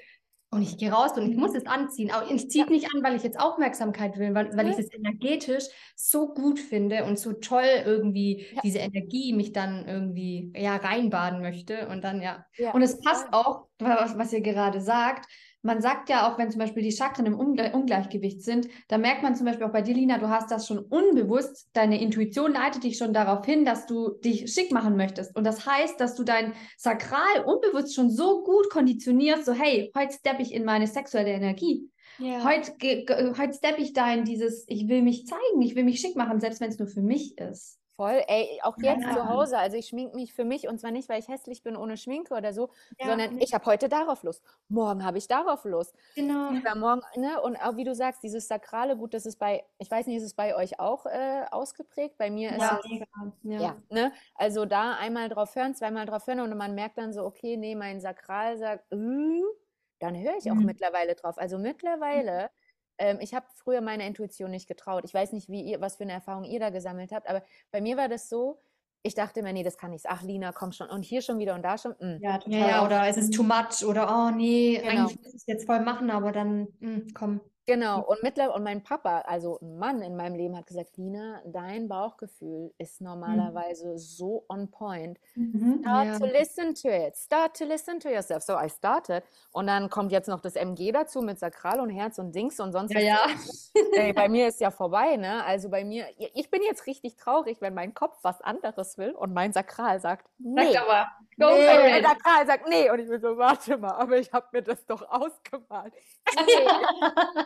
und ich gehe raus und ich muss es anziehen. Aber ich ziehe es nicht an, weil ich jetzt Aufmerksamkeit will, weil, weil ich Ja. es energetisch so gut finde und so toll irgendwie Ja. diese Energie mich dann irgendwie ja reinbaden möchte und dann ja. ja. Und es passt auch, was, was ihr gerade sagt. Man sagt ja auch, wenn zum Beispiel die Chakren im Ungle Ungleichgewicht sind, da merkt man zum Beispiel auch bei dir, Lina, du hast das schon unbewusst, deine Intuition leitet dich schon darauf hin, dass du dich schick machen möchtest. Und das heißt, dass du dein Sakral unbewusst schon so gut konditionierst, so hey, heute steppe ich in meine sexuelle Energie. Ja. Heute, heute steppe ich da in dieses, ich will mich zeigen, ich will mich schick machen, selbst wenn es nur für mich ist. Voll, ey, auch jetzt Ja. zu Hause. Also ich schminke mich für mich und zwar nicht, weil ich hässlich bin ohne Schminke oder so, Ja, sondern nee. ich habe heute darauf Lust. Morgen habe ich darauf Lust. Genau. Übermorgen, ne? Und auch wie du sagst, dieses sakrale Gut, das ist bei, ich weiß nicht, ist es bei euch auch äh, ausgeprägt? Bei mir ist Ja, es. Ja. Ja, ne? Also da einmal drauf hören, zweimal drauf hören und man merkt dann so, okay, nee, mein Sakral sagt, äh, dann höre ich auch Mhm. mittlerweile drauf. Also mittlerweile, ähm, ich habe früher meiner Intuition nicht getraut. Ich weiß nicht, wie ihr, was für eine Erfahrung ihr da gesammelt habt, aber bei mir war das so, ich dachte mir, nee, das kann nicht. Ach, Lina, komm schon. Und hier schon wieder und da schon. mm. Ja, Ja, ja, oder es ist too much oder oh nee, Genau. eigentlich muss ich es jetzt voll machen, aber dann, hm, komm. Genau, und mittlerweile, und mein Papa, also ein Mann in meinem Leben, hat gesagt, Lina, dein Bauchgefühl ist normalerweise so on point. Mhm. Start Ja. to listen to it. Start to listen to yourself. So, I started. Und dann kommt jetzt noch das MG dazu mit Sakral und Herz und Dings und sonst Ja, ja. was. Ey, bei mir ist ja vorbei, ne? Also bei mir, ich bin jetzt richtig traurig, wenn mein Kopf was anderes will und mein Sakral sagt, nee. Sag aber, go Nee, for it. Sakral sagt nee. Und ich bin so, warte mal, aber ich habe mir das doch ausgemalt. Nee.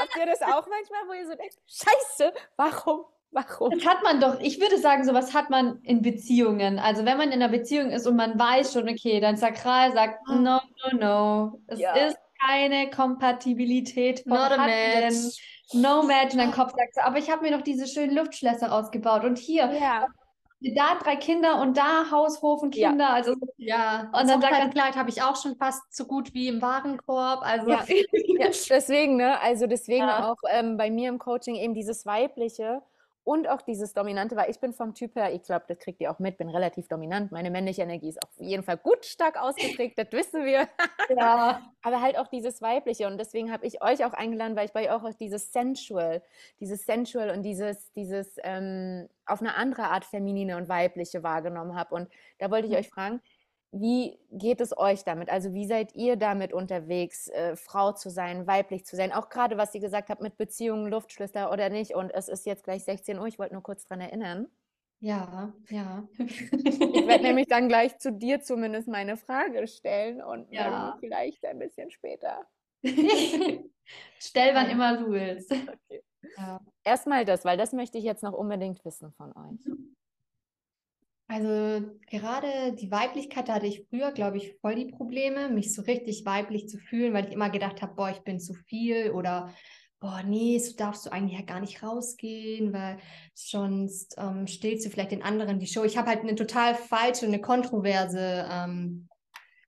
Habt ihr das auch manchmal, wo ihr so denkt, scheiße, warum, warum? Das hat man doch, ich würde sagen, sowas hat man in Beziehungen. Also wenn man in einer Beziehung ist und man weiß schon, okay, dein Sakral sagt, no, no, no. Es Ja. ist keine Kompatibilität Not a vorhanden. match. No match. Und dein Kopf sagt so, aber ich habe mir noch diese schönen Luftschlösser rausgebaut. Und hier, Ja, da drei Kinder und da Haus, Hof und Ja. Kinder. Also Ja, Und dann sagt Hochzeitskleid habe ich auch schon fast so gut wie im Warenkorb. Also Ja. Ja, deswegen, ne? Also deswegen Ja. auch ähm, bei mir im Coaching eben dieses Weibliche und auch dieses Dominante, weil ich bin vom Typ her, ich glaube, das kriegt ihr auch mit, bin relativ dominant. Meine männliche Energie ist auf jeden Fall gut stark ausgeprägt, das wissen wir. ja. Aber halt auch dieses Weibliche. Und deswegen habe ich euch auch eingeladen, weil ich bei euch auch dieses Sensual, dieses Sensual und dieses, dieses ähm, auf eine andere Art feminine und weibliche wahrgenommen habe. Und da wollte ich euch fragen, wie geht es euch damit? Also wie seid ihr damit unterwegs, äh, Frau zu sein, weiblich zu sein? Auch gerade, was ihr gesagt habt mit Beziehungen, Luftschlüssel oder nicht. Und es ist jetzt gleich 16 Uhr, ich wollte nur kurz dran erinnern. ja, ja. Ich werde nämlich dann gleich zu dir zumindest meine Frage stellen und Ja. Vielleicht ein bisschen später. Stell, wann immer du willst. ja. Erstmal das, weil das möchte ich jetzt noch unbedingt wissen von euch. Also gerade die Weiblichkeit, da hatte ich früher, glaube ich, voll die Probleme, mich so richtig weiblich zu fühlen, weil ich immer gedacht habe, boah, ich bin zu viel oder boah, nee, so darfst du eigentlich ja gar nicht rausgehen, weil sonst ähm, stillst du vielleicht den anderen die Show. Ich habe halt eine total falsche, eine kontroverse ähm,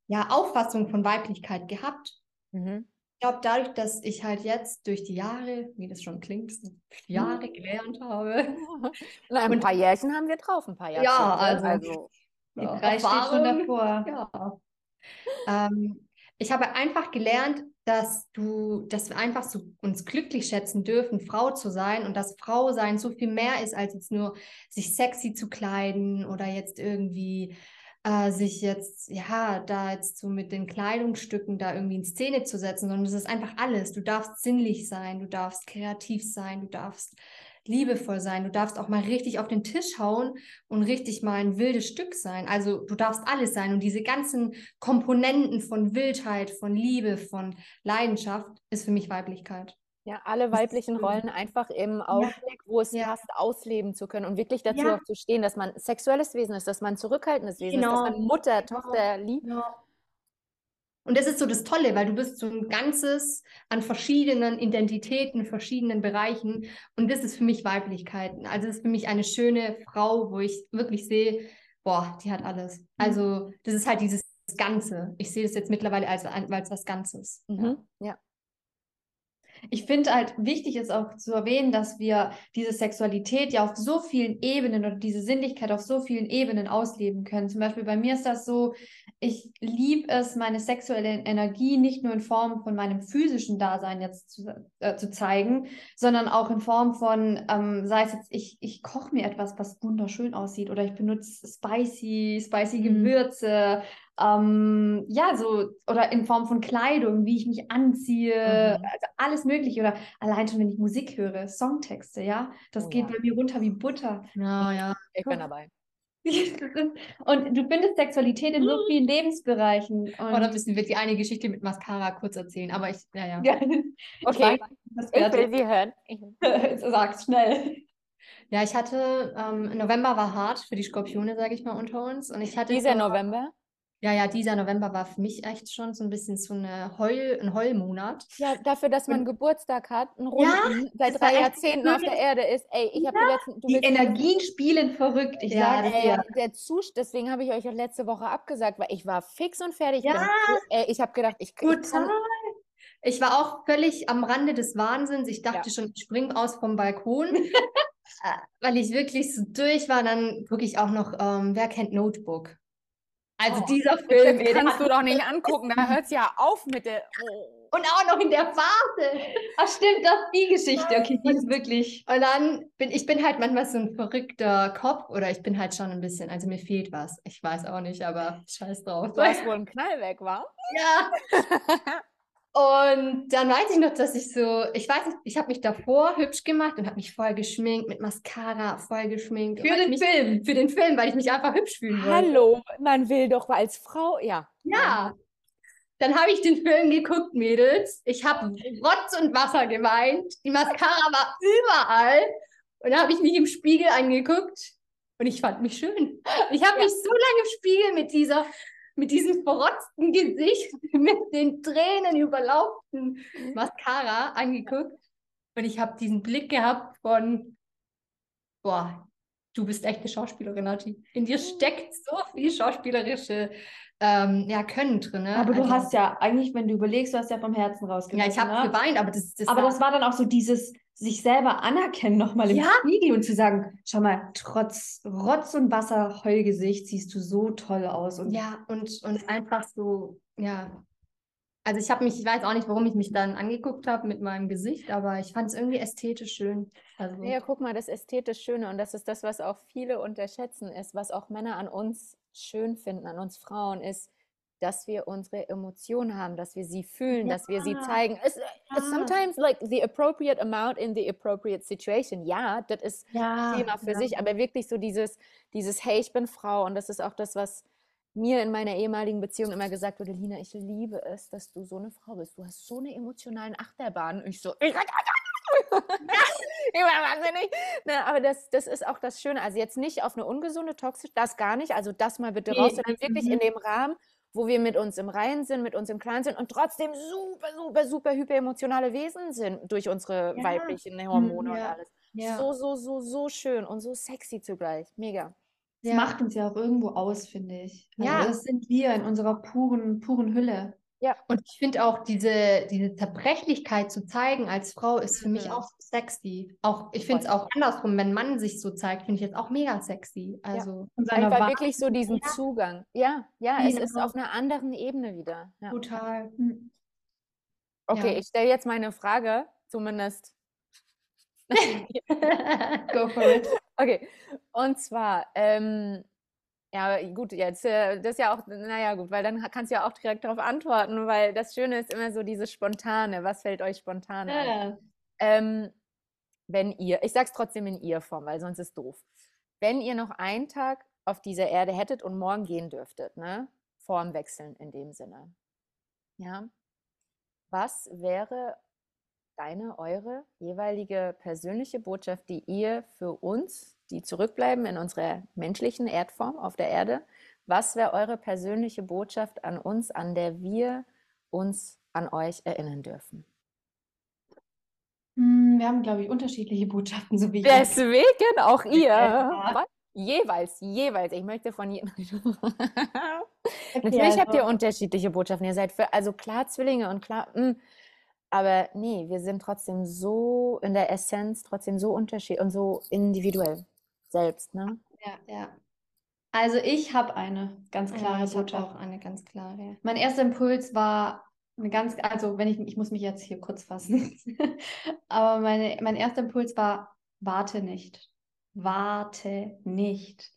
ja, Auffassung von Weiblichkeit gehabt. Mhm. Ich glaube, dadurch, dass ich halt jetzt durch die Jahre, wie das schon klingt, Jahre gelernt habe. Na, ein Und- paar Jährchen haben wir drauf, ein paar Jahre. Ja, also- Die Ja, drei steht schon Erfahrung. davor. Ja. Ähm, ich habe einfach gelernt, dass du, dass wir einfach so uns glücklich schätzen dürfen, Frau zu sein und dass Frau sein so viel mehr ist, als jetzt nur sich sexy zu kleiden oder jetzt irgendwie äh, sich jetzt, ja, da jetzt so mit den Kleidungsstücken da irgendwie in Szene zu setzen, sondern es ist einfach alles. Du darfst sinnlich sein, du darfst kreativ sein, du darfst liebevoll sein, du darfst auch mal richtig auf den Tisch hauen und richtig mal ein wildes Stück sein. Also du darfst alles sein und diese ganzen Komponenten von Wildheit, von Liebe, von Leidenschaft ist für mich Weiblichkeit. Ja, alle weiblichen. Rollen einfach im Augenblick, wo es Ja. passt, ausleben zu können und wirklich dazu Ja. auch zu stehen, dass man sexuelles Wesen ist, dass man zurückhaltendes Wesen ist, dass man Genau. Mutter, Genau. Tochter liebt. Und das ist so das Tolle, weil du bist so ein Ganzes an verschiedenen Identitäten, verschiedenen Bereichen. Und das ist für mich Weiblichkeit. Also das ist für mich eine schöne Frau, wo ich wirklich sehe, boah, die hat alles. Also das ist halt dieses Ganze. Ich sehe das jetzt mittlerweile als, als was Ganzes. Mhm. Ja. Ich finde halt wichtig ist auch zu erwähnen, dass wir diese Sexualität ja auf so vielen Ebenen oder diese Sinnlichkeit auf so vielen Ebenen ausleben können. Zum Beispiel bei mir ist das so, ich liebe es, meine sexuelle Energie nicht nur in Form von meinem physischen Dasein jetzt zu, äh, zu zeigen, sondern auch in Form von, ähm, sei es jetzt, ich, ich koche mir etwas, was wunderschön aussieht oder ich benutze spicy, spicy Mhm. Gewürze, ähm, ja, so, oder in Form von Kleidung, wie ich mich anziehe, Mhm. also alles mögliche. Oder allein schon, wenn ich Musik höre, Songtexte, ja, das Oh geht ja. bei mir runter wie Butter. Ja, ja. Ich bin dabei. Und du findest Sexualität in so vielen Lebensbereichen. Und Oh, da müssen wir die eine Geschichte mit Mascara kurz erzählen. Aber ich, ja, ja. Okay, das ich will sie hören. Ich, Sag's schnell. Ja, ich hatte, ähm, November war hart für die Skorpione, sage ich mal, unter uns. Und ich hatte dieser November. Ja, ja, dieser November war für mich echt schon so ein bisschen so eine Heul, ein Heulmonat. Ja, dafür, dass man Geburtstag hat, Ja, Runden, seit das war drei Jahrzehnten auf der Erde ist. Ey, ich habe die letzten, du Die Energien spielen verrückt, ich Ja, sage. Ey, der Zustand, deswegen habe ich euch auch letzte Woche abgesagt, weil ich war fix und fertig. Ja. bin ey, ich habe gedacht, ich, ich kann, Total. Ich war auch völlig am Rande des Wahnsinns. Ich dachte Ja. schon, ich spring aus vom Balkon, weil ich wirklich so durch war. Dann gucke ich auch noch, ähm, wer kennt Notebook? Also Oh, dieser Film, der kannst hat- du doch nicht angucken, da hört es ja auf mit der. Oh. und auch noch in der Phase. Ach stimmt, das ist die Geschichte. Okay, die ist wirklich. Und dann bin ich bin halt manchmal so ein verrückter Kopf oder ich bin halt schon ein bisschen, also mir fehlt was. Ich weiß auch nicht, aber scheiß drauf. Du hast wohl einen Knall weg, war? Ja. Und dann weiß ich noch, dass ich so, ich weiß nicht, ich habe mich davor hübsch gemacht und habe mich voll geschminkt, mit Mascara voll geschminkt. Für den mich, Film. Für den Film, weil ich mich einfach hübsch fühlen wollte. Hallo, man will doch als Frau, ja. Ja. Dann habe ich den Film geguckt, Mädels. Ich habe Rotz und Wasser geweint. Die Mascara war überall. Und dann habe ich mich im Spiegel angeguckt und ich fand mich schön. Ich habe Ja. mich so lange im Spiegel mit dieser, mit diesem verrotzten Gesicht, mit den Tränen überlauften Mascara angeguckt. Und ich habe diesen Blick gehabt von, boah, du bist echt eine Schauspielerin, Nati. In dir steckt so viel schauspielerische ähm, ja, Können drin. Ne? Aber du Also- hast ja eigentlich, wenn du überlegst, du hast ja vom Herzen rausgelassen. Ja, ich habe ne? geweint, aber das, das Aber war, das war dann auch so dieses sich selber anerkennen nochmal im Ja. Spiegel und zu sagen, schau mal, trotz Rotz und Wasser, Heulgesicht siehst du so toll aus. Und ja, und, und einfach so, ja. Also ich habe mich, ich weiß auch nicht, warum ich mich dann angeguckt habe mit meinem Gesicht, aber ich fand es irgendwie ästhetisch schön. Also, Ja, guck mal, das ästhetisch Schöne und das ist das, was auch viele unterschätzen, ist, was auch Männer an uns schön finden, an uns Frauen, ist, dass wir unsere Emotionen haben, dass wir sie fühlen, dass wir sie Ja. zeigen. Es, it's sometimes like the appropriate amount in the appropriate situation. Ja, das ist ja, Thema für ja. sich, aber wirklich so dieses, dieses, hey, ich bin Frau und das ist auch das, was mir in meiner ehemaligen Beziehung immer gesagt wurde, Lina, ich liebe es, dass du so eine Frau bist. Du hast so eine emotionalen Achterbahn. Und ich so, ich, ich war wahnsinnig. Ne, aber das, das ist auch das Schöne. Also jetzt nicht auf eine ungesunde, toxische, das gar nicht. Also das mal bitte raus, sondern wirklich mhm. in dem Rahmen, wo wir mit uns im Reinen sind, mit uns im Klaren sind und trotzdem super, super, super hyperemotionale Wesen sind durch unsere Ja. weiblichen Hormone und ja. alles. Ja. So, so, so, so schön und so sexy zugleich. Mega. das Ja. macht uns ja auch irgendwo aus, finde ich. Also Ja. das sind wir in unserer puren, puren Hülle. Ja. Und ich finde auch diese, diese Zerbrechlichkeit zu zeigen als Frau ist für mich Mhm. auch so sexy. Auch, ich finde es auch andersrum, wenn ein Mann sich so zeigt, finde ich jetzt auch mega sexy. Also Und seiner Einfach Wahrheit. wirklich so diesen Ja. Zugang. Ja, ja, es ist Genau. auf einer anderen Ebene wieder. Ja. total. Hm. Okay, Ja. ich stelle jetzt meine Frage, zumindest. Go for it. Okay, und zwar, ähm, ja, gut, jetzt, äh, das ist ja auch, naja, gut, weil dann kannst du ja auch direkt darauf antworten, weil das Schöne ist immer so dieses Spontane. Was fällt euch spontan ein? Ja. Ähm, wenn ihr, ich sag's trotzdem in ihr Form, weil sonst ist doof. Wenn ihr noch einen Tag auf dieser Erde hättet und morgen gehen dürftet, ne? Form wechseln in dem Sinne. Ja. Was wäre deine, eure jeweilige persönliche Botschaft, die ihr für uns, die zurückbleiben in unserer menschlichen Erdform auf der Erde, was wäre eure persönliche Botschaft an uns, an der wir uns an euch erinnern dürfen? Hm, Wir haben, glaube ich, unterschiedliche Botschaften, so wie ich. Deswegen auch ihr. Ja. Jeweils, jeweils. Ich möchte von jedem. Okay, Natürlich habt also- ihr unterschiedliche Botschaften. Ihr seid für, also klar Zwillinge und klar, mm, aber nee, wir sind trotzdem so in der Essenz, trotzdem so unterschiedlich und so individuell selbst, ne? Ja, ja. Also ich habe eine ganz Ja, klare ich habe Botschaft. auch eine ganz klare. Mein erster Impuls war eine ganz, also wenn ich, ich muss mich jetzt hier kurz fassen, aber meine, mein erster Impuls war, warte nicht. Warte nicht.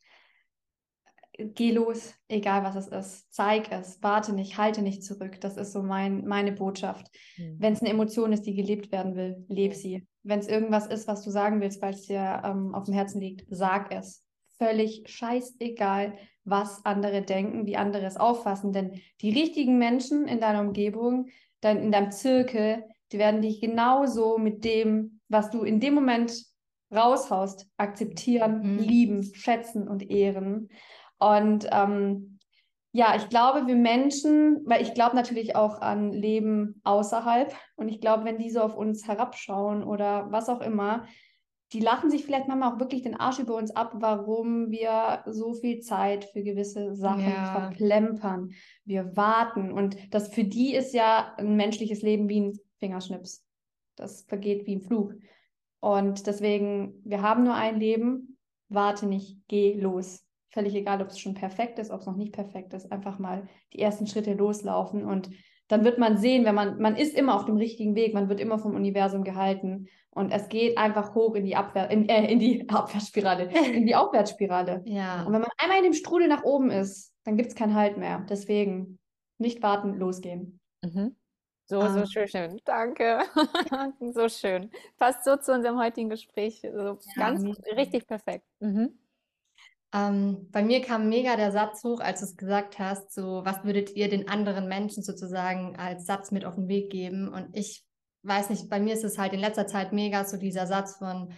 Geh los, egal was es ist. Zeig es, warte nicht, halte nicht zurück. Das ist so mein, meine Botschaft. Wenn es eine Emotion ist, die gelebt werden will, leb sie. Wenn es irgendwas ist, was du sagen willst, weil es dir ähm, auf dem Herzen liegt, sag es. Völlig scheißegal, was andere denken, wie andere es auffassen. Denn die richtigen Menschen in deiner Umgebung, dein, in deinem Zirkel, die werden genauso mit dem, was du in dem Moment raushaust, akzeptieren, Mhm. lieben, schätzen und ehren. Und ähm, ja, ich glaube, wir Menschen, weil ich glaube natürlich auch an Leben außerhalb und ich glaube, wenn die so auf uns herabschauen oder was auch immer, die lachen sich vielleicht manchmal auch wirklich den Arsch über uns ab, warum wir so viel Zeit für gewisse Sachen Ja. verplempern. Wir warten und das für die ist ja ein menschliches Leben wie ein Fingerschnips. Das vergeht wie ein Flug. Und deswegen, wir haben nur ein Leben, warte nicht, geh los. Völlig egal, ob es schon perfekt ist, ob es noch nicht perfekt ist, einfach mal die ersten Schritte loslaufen und dann wird man sehen, wenn man, man ist immer auf dem richtigen Weg, man wird immer vom Universum gehalten und es geht einfach hoch in die Abwehr, in, äh, in die Abwärtsspirale, in die Aufwärtsspirale. Ja. Und wenn man einmal in dem Strudel nach oben ist, dann gibt es kein Halt mehr. Deswegen nicht warten, losgehen. Mhm. So, so Ah. schön, schön. Danke. So schön. Passt so zu unserem heutigen Gespräch. So ganz mega. richtig perfekt. Mhm. Ähm, bei mir kam mega der Satz hoch, als du es gesagt hast, so, was würdet ihr den anderen Menschen sozusagen als Satz mit auf den Weg geben? Und ich weiß nicht, bei mir ist es halt in letzter Zeit mega so dieser Satz von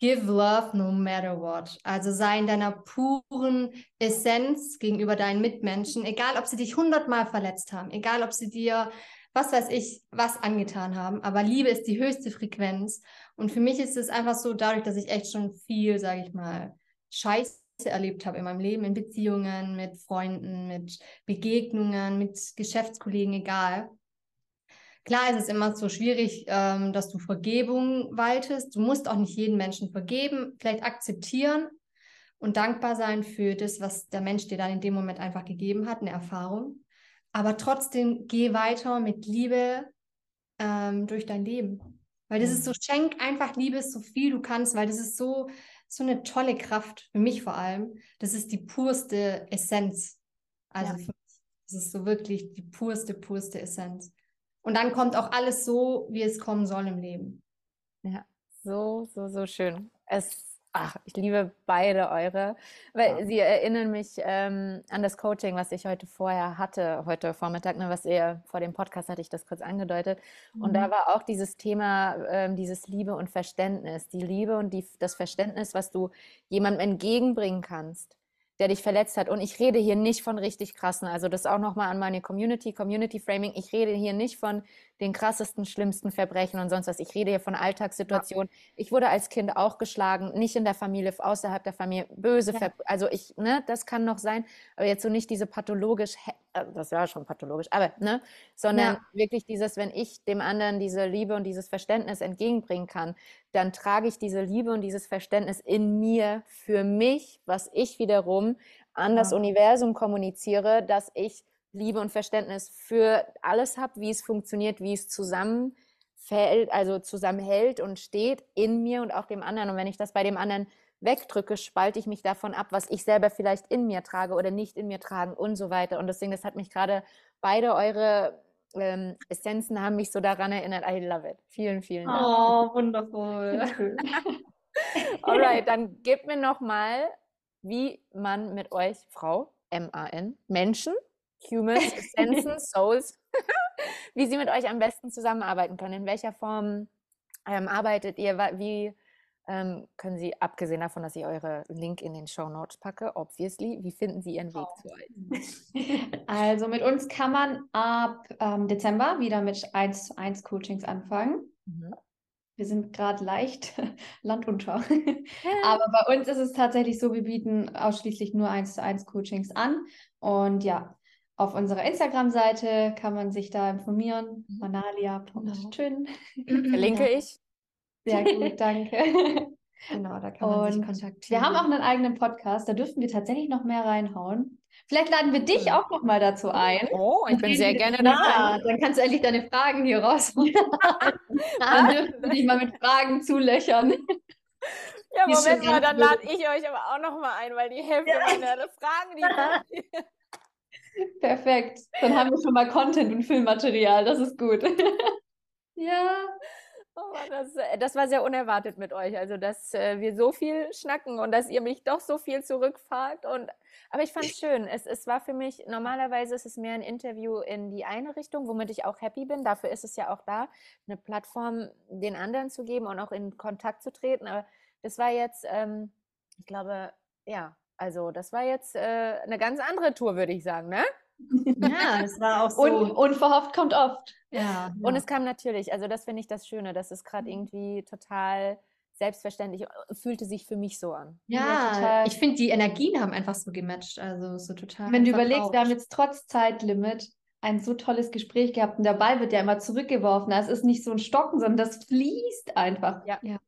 Give love no matter what. Also sei in deiner puren Essenz gegenüber deinen Mitmenschen, egal ob sie dich hundertmal verletzt haben, egal ob sie dir, was weiß ich, was angetan haben. Aber Liebe ist die höchste Frequenz. Und für mich ist es einfach so, dadurch, dass ich echt schon viel, sage ich mal, Scheiß erlebt habe in meinem Leben, in Beziehungen, mit Freunden, mit Begegnungen, mit Geschäftskollegen, egal. Klar ist es immer so schwierig, ähm, dass du Vergebung waltest. Du musst auch nicht jeden Menschen vergeben, vielleicht akzeptieren und dankbar sein für das, was der Mensch dir dann in dem Moment einfach gegeben hat, eine Erfahrung. Aber trotzdem geh weiter mit Liebe ähm, durch dein Leben. Weil das ist so, schenk einfach Liebe so viel du kannst, weil das ist so, so eine tolle Kraft, für mich vor allem. Das ist die purste Essenz. Also Ja. für mich ist es so wirklich die purste, purste Essenz. Und dann kommt auch alles so, wie es kommen soll im Leben. Ja, so, so, so schön. Es, ach, ich liebe beide eure, weil Ja. sie erinnern mich ähm, an das Coaching, was ich heute vorher hatte, heute Vormittag, ne, was ihr vor dem Podcast hatte ich das kurz angedeutet. Und da war auch dieses Thema, ähm, dieses Liebe und Verständnis, die Liebe und die, das Verständnis, was du jemandem entgegenbringen kannst, der dich verletzt hat. Und ich rede hier nicht von richtig krassen, also das auch nochmal an meine Community, Community Framing. Ich rede hier nicht von den krassesten, schlimmsten Verbrechen und sonst was. Ich rede hier von Alltagssituationen. Ja. Ich wurde als Kind auch geschlagen, nicht in der Familie, außerhalb der Familie, böse. Ja. Also ich, ne, das kann noch sein, aber jetzt so nicht diese pathologisch, äh, das war schon pathologisch, aber, ne, sondern ja. wirklich dieses, wenn ich dem anderen diese Liebe und dieses Verständnis entgegenbringen kann, dann trage ich diese Liebe und dieses Verständnis in mir für mich, was ich wiederum an das Universum kommuniziere, dass ich Liebe und Verständnis für alles habe, wie es funktioniert, wie es zusammenfällt, also zusammenhält und steht in mir und auch dem anderen. Und wenn ich das bei dem anderen wegdrücke, spalte ich mich davon ab, was ich selber vielleicht in mir trage oder nicht in mir tragen und so weiter. Und deswegen, das hat mich gerade beide eure ähm, Essenzen haben mich so daran erinnert. I love it. Vielen, vielen Dank. Oh, wundervoll. Alright, dann gebt mir noch mal, wie man mit euch, Frau, M-A-N, Menschen, Humans, Essenzen, Souls, wie sie mit euch am besten zusammenarbeiten können. In welcher Form ähm, arbeitet ihr? Wie ähm, können Sie, abgesehen davon, dass ich eure Link in den Show Notes packe, obviously, wie finden Sie Ihren Weg oh. zu euch? Also mit uns kann man ab ähm, Dezember wieder mit 1 zu 1 Coachings anfangen. Mhm. Wir sind gerade leicht landunter. Aber bei uns ist es tatsächlich so, wir bieten ausschließlich nur 1 zu 1 Coachings an. Und ja, auf unserer Instagram-Seite kann man sich da informieren. Mhm. Manalia.chin. Verlinke ich. Sehr gut, danke. Genau, da kann man und sich kontaktieren. Wir haben auch einen eigenen Podcast, da dürften wir tatsächlich noch mehr reinhauen. Vielleicht laden wir dich auch noch mal dazu ein. Oh, ich bin sehr gerne dabei. Dann kannst du endlich deine Fragen hier raus. dann dürfen wir dich mal mit Fragen zulöchern. Ja, Moment mal, dann lade ich euch aber auch noch mal ein, weil die Hälfte ja. meiner Fragen, die Perfekt. Dann haben wir schon mal Content und Filmmaterial. Das ist gut. ja. Oh, das, äh, das, war sehr unerwartet mit euch. Also, dass äh, wir so viel schnacken und dass ihr mich doch so viel zurückfahrt. Und, aber ich fand es schön. Es, es war für mich, normalerweise ist es mehr ein Interview in die eine Richtung, womit ich auch happy bin. Dafür ist es ja auch da, eine Plattform den anderen zu geben und auch in Kontakt zu treten. Aber das war jetzt, ähm, ich glaube, ja, also das war jetzt äh, eine ganz andere Tour, würde ich sagen, ne? Ja, es war auch so. Un unverhofft kommt oft. Ja, Und es kam natürlich, also das finde ich das Schöne, dass es gerade irgendwie total selbstverständlich äh, fühlte sich für mich so an. Ja, ja ich finde, die Energien haben einfach so gematcht, also so total. Wenn du überlegst, wir haben jetzt trotz Zeitlimit ein so tolles Gespräch gehabt und Ball wird ja immer zurückgeworfen. Es ist nicht so ein Stocken, sondern das fließt einfach. Ja. Ja.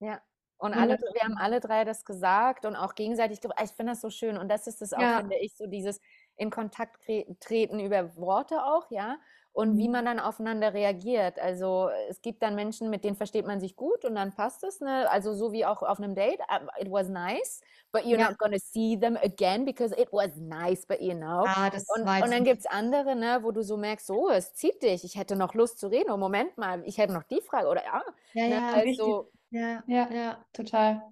ja. Und alle, wir haben alle drei das gesagt und auch gegenseitig, ich finde das so schön und das ist es auch, ja. finde ich, so dieses in Kontakt treten über Worte auch, ja, und wie mhm. man dann aufeinander reagiert. Also es gibt dann Menschen, mit denen versteht man sich gut und dann passt es, ne? Also so wie auch auf einem Date, it was nice, but you're ja. not gonna see them again because it was nice, but you know. Ah, das und, und dann gibt es andere, ne, wo du so merkst, so, es zieht dich, ich hätte noch Lust zu reden. Oh, Moment mal, ich hätte noch die Frage oder ja. Ja, ne? ja, also, ja, ja, ja, total.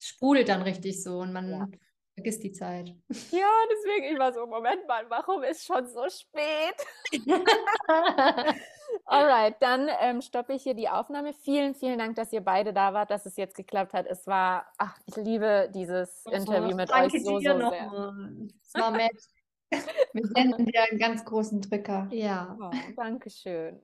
Sprudelt dann richtig so und man ja. Vergisst die Zeit. Ja, deswegen, ich war so, Moment mal, warum ist schon so spät? Alright, dann ähm, stoppe ich hier die Aufnahme. Vielen, vielen Dank, dass ihr beide da wart, dass es jetzt geklappt hat. Es war, ach, ich liebe dieses oh, Interview mit euch so, so sehr. Mal. Es war Match. Wir senden dir einen ganz großen Drücker. Ja. Oh, Dankeschön.